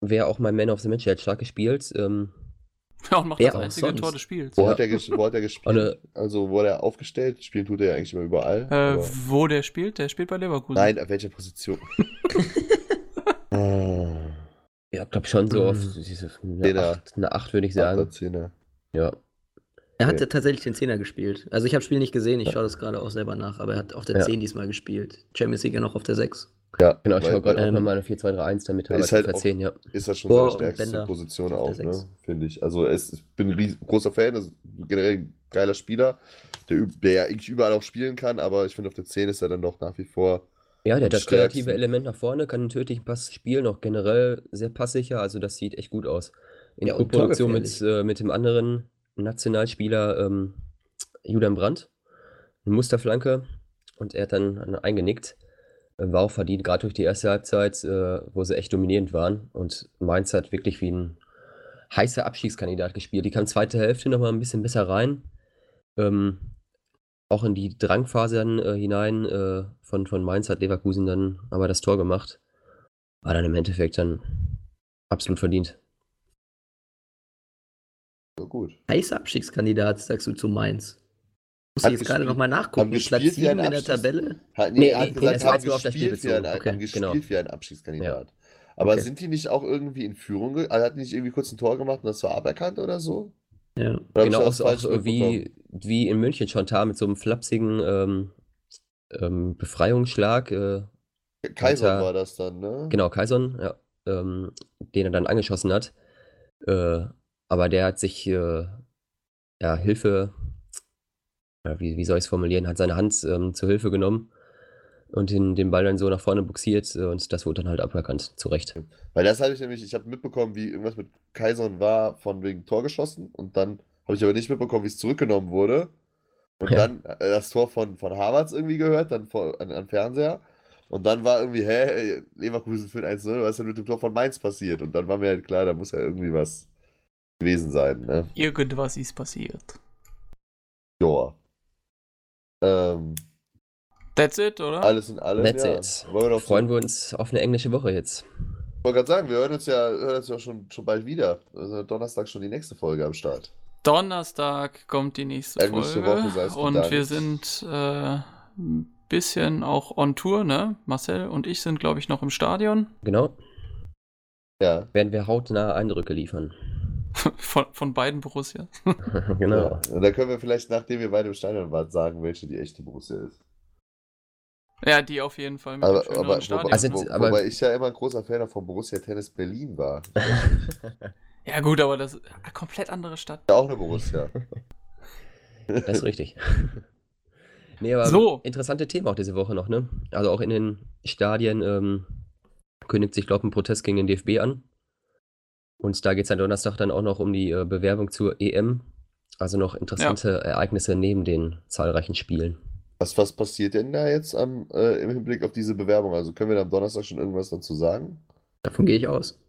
Wäre auch mein Man of the Match, der hat stark gespielt. Ähm, Ja, und macht das auch einzige sonst? Tor des Spiels. Wo, Ja. hat er wo hat er gespielt? Eine- also, wo hat er aufgestellt? Spielen tut er ja eigentlich immer überall. Äh, wo der spielt? Der spielt bei Leverkusen. Nein, auf welcher Position? Ah, ja, glaube schon so auf Mhm. diese, eine 8, eine 8 würde ich sagen. Zehner. Ja. Er hat Okay. ja tatsächlich den Zehner gespielt. Also ich habe das Spiel nicht gesehen, ich schaue das gerade auch selber nach, aber er hat auf der Ja. 10 diesmal gespielt. Champions League ja noch auf der 6. Ja, Genau, ich schaue gerade weil- auch ähm, nochmal eine 4-2-3-1 damit halt auf der auch- 10, ja. ist das schon Boah, seine stärkste Bender Position auch, ne? Finde ich. Also es, ich bin ein ries- großer Fan, ist generell ein geiler Spieler, der, der ja eigentlich überall auch spielen kann, aber ich finde auf der 10 ist er dann doch nach wie vor. Ja, der hat das stärksten. kreative Element nach vorne, kann einen tödlichen Pass spielen, auch generell sehr passsicher, also das sieht echt gut aus. In Ja, und Co-Produktion mit, äh, mit dem anderen Nationalspieler ähm, Julian Brandt. Eine Musterflanke und er hat dann eingenickt. Äh, War auch verdient, gerade durch die erste Halbzeit, äh, wo sie echt dominierend waren. Und Mainz hat wirklich wie ein heißer Abschiedskandidat gespielt. Die kam zweite Hälfte nochmal ein bisschen besser rein. Ähm, auch in die Drangphase dann äh, hinein äh, von, von Mainz hat Leverkusen dann aber das Tor gemacht. War dann im Endeffekt dann absolut verdient. So gut. Heißer Abstiegskandidat, sagst du zu Mainz. Muss Hat ich jetzt gerade nochmal nachgucken. gespielt Platz wie ein 7 in der Abstiegs- Tabelle. Hat, Nee, nee, hat gesagt, das haben gespielt wie ein. Okay, haben gespielt genau. wie ein Abschiedskandidat. Aber Okay. sind die nicht auch irgendwie in Führung? Also die nicht irgendwie kurz ein Tor gemacht und das war aberkannt oder so? Ja. Oder Genau, das auch, so- auch so wie, wie in München schon da mit so einem flapsigen ähm, ähm, Befreiungsschlag. Äh, Kaiser Alter. war das dann, ne? genau, Kaison, ja, ähm, den er dann angeschossen hat. Äh, aber der hat sich äh, ja, Hilfe, ja, wie, wie soll ich es formulieren, hat seine Hand ähm, zur Hilfe genommen und den, den Ball dann so nach vorne buxiert äh, und das wurde dann halt aberkannt, zu Recht. Weil das habe ich nämlich, ich habe mitbekommen, wie irgendwas mit Kaison war, von wegen Tor geschossen und dann habe ich aber nicht mitbekommen, wie es zurückgenommen wurde. Und Ja. dann äh, das Tor von, von Havertz irgendwie gehört, dann vor, an, an Fernseher. Und dann war irgendwie, hä, Leverkusen für ein 1-0, was ist denn mit dem Tor von Mainz passiert? Und dann war mir halt klar, da muss ja irgendwie was gewesen sein, ne? Irgendwas ist passiert. Joa. Ähm, That's it, oder? alles in allem, That's ja. it. Wir Freuen wir uns auf eine englische Woche jetzt. Ich wollte gerade sagen, wir hören uns ja, hören uns ja schon, schon bald wieder. Also Donnerstag schon die nächste Folge am Start. Donnerstag kommt die nächste Englische Folge. Woche, sei es und bedankt. wir sind äh, ein bisschen auch on Tour, ne? Marcel und ich sind, glaube ich, noch im Stadion. Genau, Ja. werden wir hautnah Eindrücke liefern. Von, von beiden Borussia. genau. Ja. Und dann können wir vielleicht, nachdem wir beide im Stadion waren, sagen, welche die echte Borussia ist. Ja, die auf jeden Fall mit Aber, aber, Stadion. wobei, Also, wo, aber- wobei ich ja immer ein großer Fan von Borussia Tennis Berlin war. ja, gut, aber das ist eine komplett andere Stadt. Ja, auch eine Borussia. Das ist richtig. nee, aber So. interessante Themen auch diese Woche noch, ne? Also auch in den Stadien ähm, kündigt sich, glaube ich, ein Protest gegen den DFB an. Und da geht es am Donnerstag dann auch noch um die äh, Bewerbung zur EM. Also noch interessante Ereignisse neben den zahlreichen Spielen. Was, was passiert denn da jetzt am, äh, im Hinblick auf diese Bewerbung? Also können wir da am Donnerstag schon irgendwas dazu sagen? Davon gehe ich aus.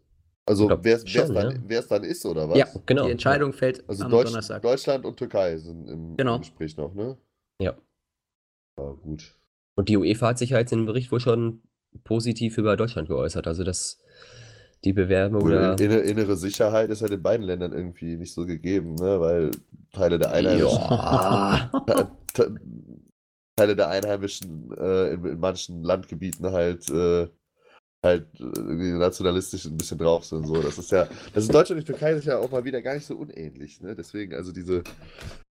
Also wer es dann, ja. wer's dann ist, oder was? Ja, Genau. Die Entscheidung fällt Also am Deutsch, Donnerstag. Deutschland und Türkei sind im, Genau. im Gespräch noch, ne? Ja. Ja, gut. Und die UEFA hat sich ja jetzt in dem Bericht wohl schon positiv über Deutschland geäußert. Also dass die Bewerbung da. innere, Sicherheit ist halt in beiden Ländern irgendwie nicht so gegeben, ne? Weil Teile der Einheimischen, Ja. Te- Teile der Einheimischen äh, in, in manchen Landgebieten halt halt äh, irgendwie nationalistisch ein bisschen drauf sind. So. Das ist ja, das ist Deutschland und die Türkei sich ja auch mal wieder gar nicht so unähnlich, ne? Deswegen, also diese.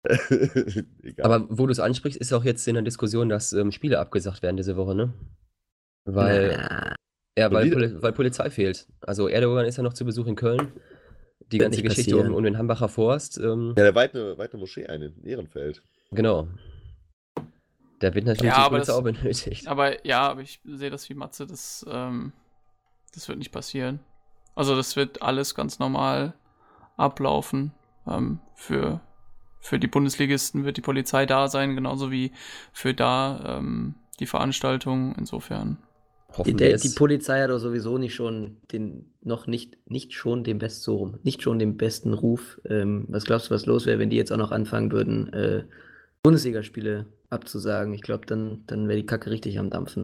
Aber wo du es ansprichst, ist auch jetzt in der Diskussion, dass ähm, Spiele abgesagt werden diese Woche, ne? Weil, Na, ja, weil, Poli weil Polizei fehlt. Also Erdogan ist ja noch zu Besuch in Köln. Die ganze Geschichte um, um den Hambacher Forst. Ähm, ja, der weiht eine, eine Moschee ein in Ehrenfeld. Genau. Da wird natürlich Ja, die aber Polizei das- auch benötigt. Aber ja, aber ich sehe das wie Matze, das, ähm, das wird nicht passieren. Also das wird alles ganz normal ablaufen. Ähm, für, für die Bundesligisten wird die Polizei da sein, genauso wie für da ähm, die Veranstaltung. Insofern. Hoffen die, wir der, die Polizei hat doch sowieso nicht schon den, noch nicht, nicht schon den besten, so rum, nicht schon den besten Ruf. Ähm, was glaubst du, was los wäre, wenn die jetzt auch noch anfangen würden, äh, Bundesligaspiele abzusagen? Ich glaube, dann, dann wäre die Kacke richtig am Dampfen.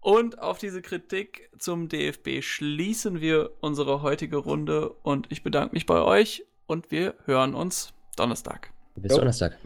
Und auf diese Kritik zum DFB schließen wir unsere heutige Runde und ich bedanke mich bei euch und wir hören uns Donnerstag. Bis Jo. Donnerstag.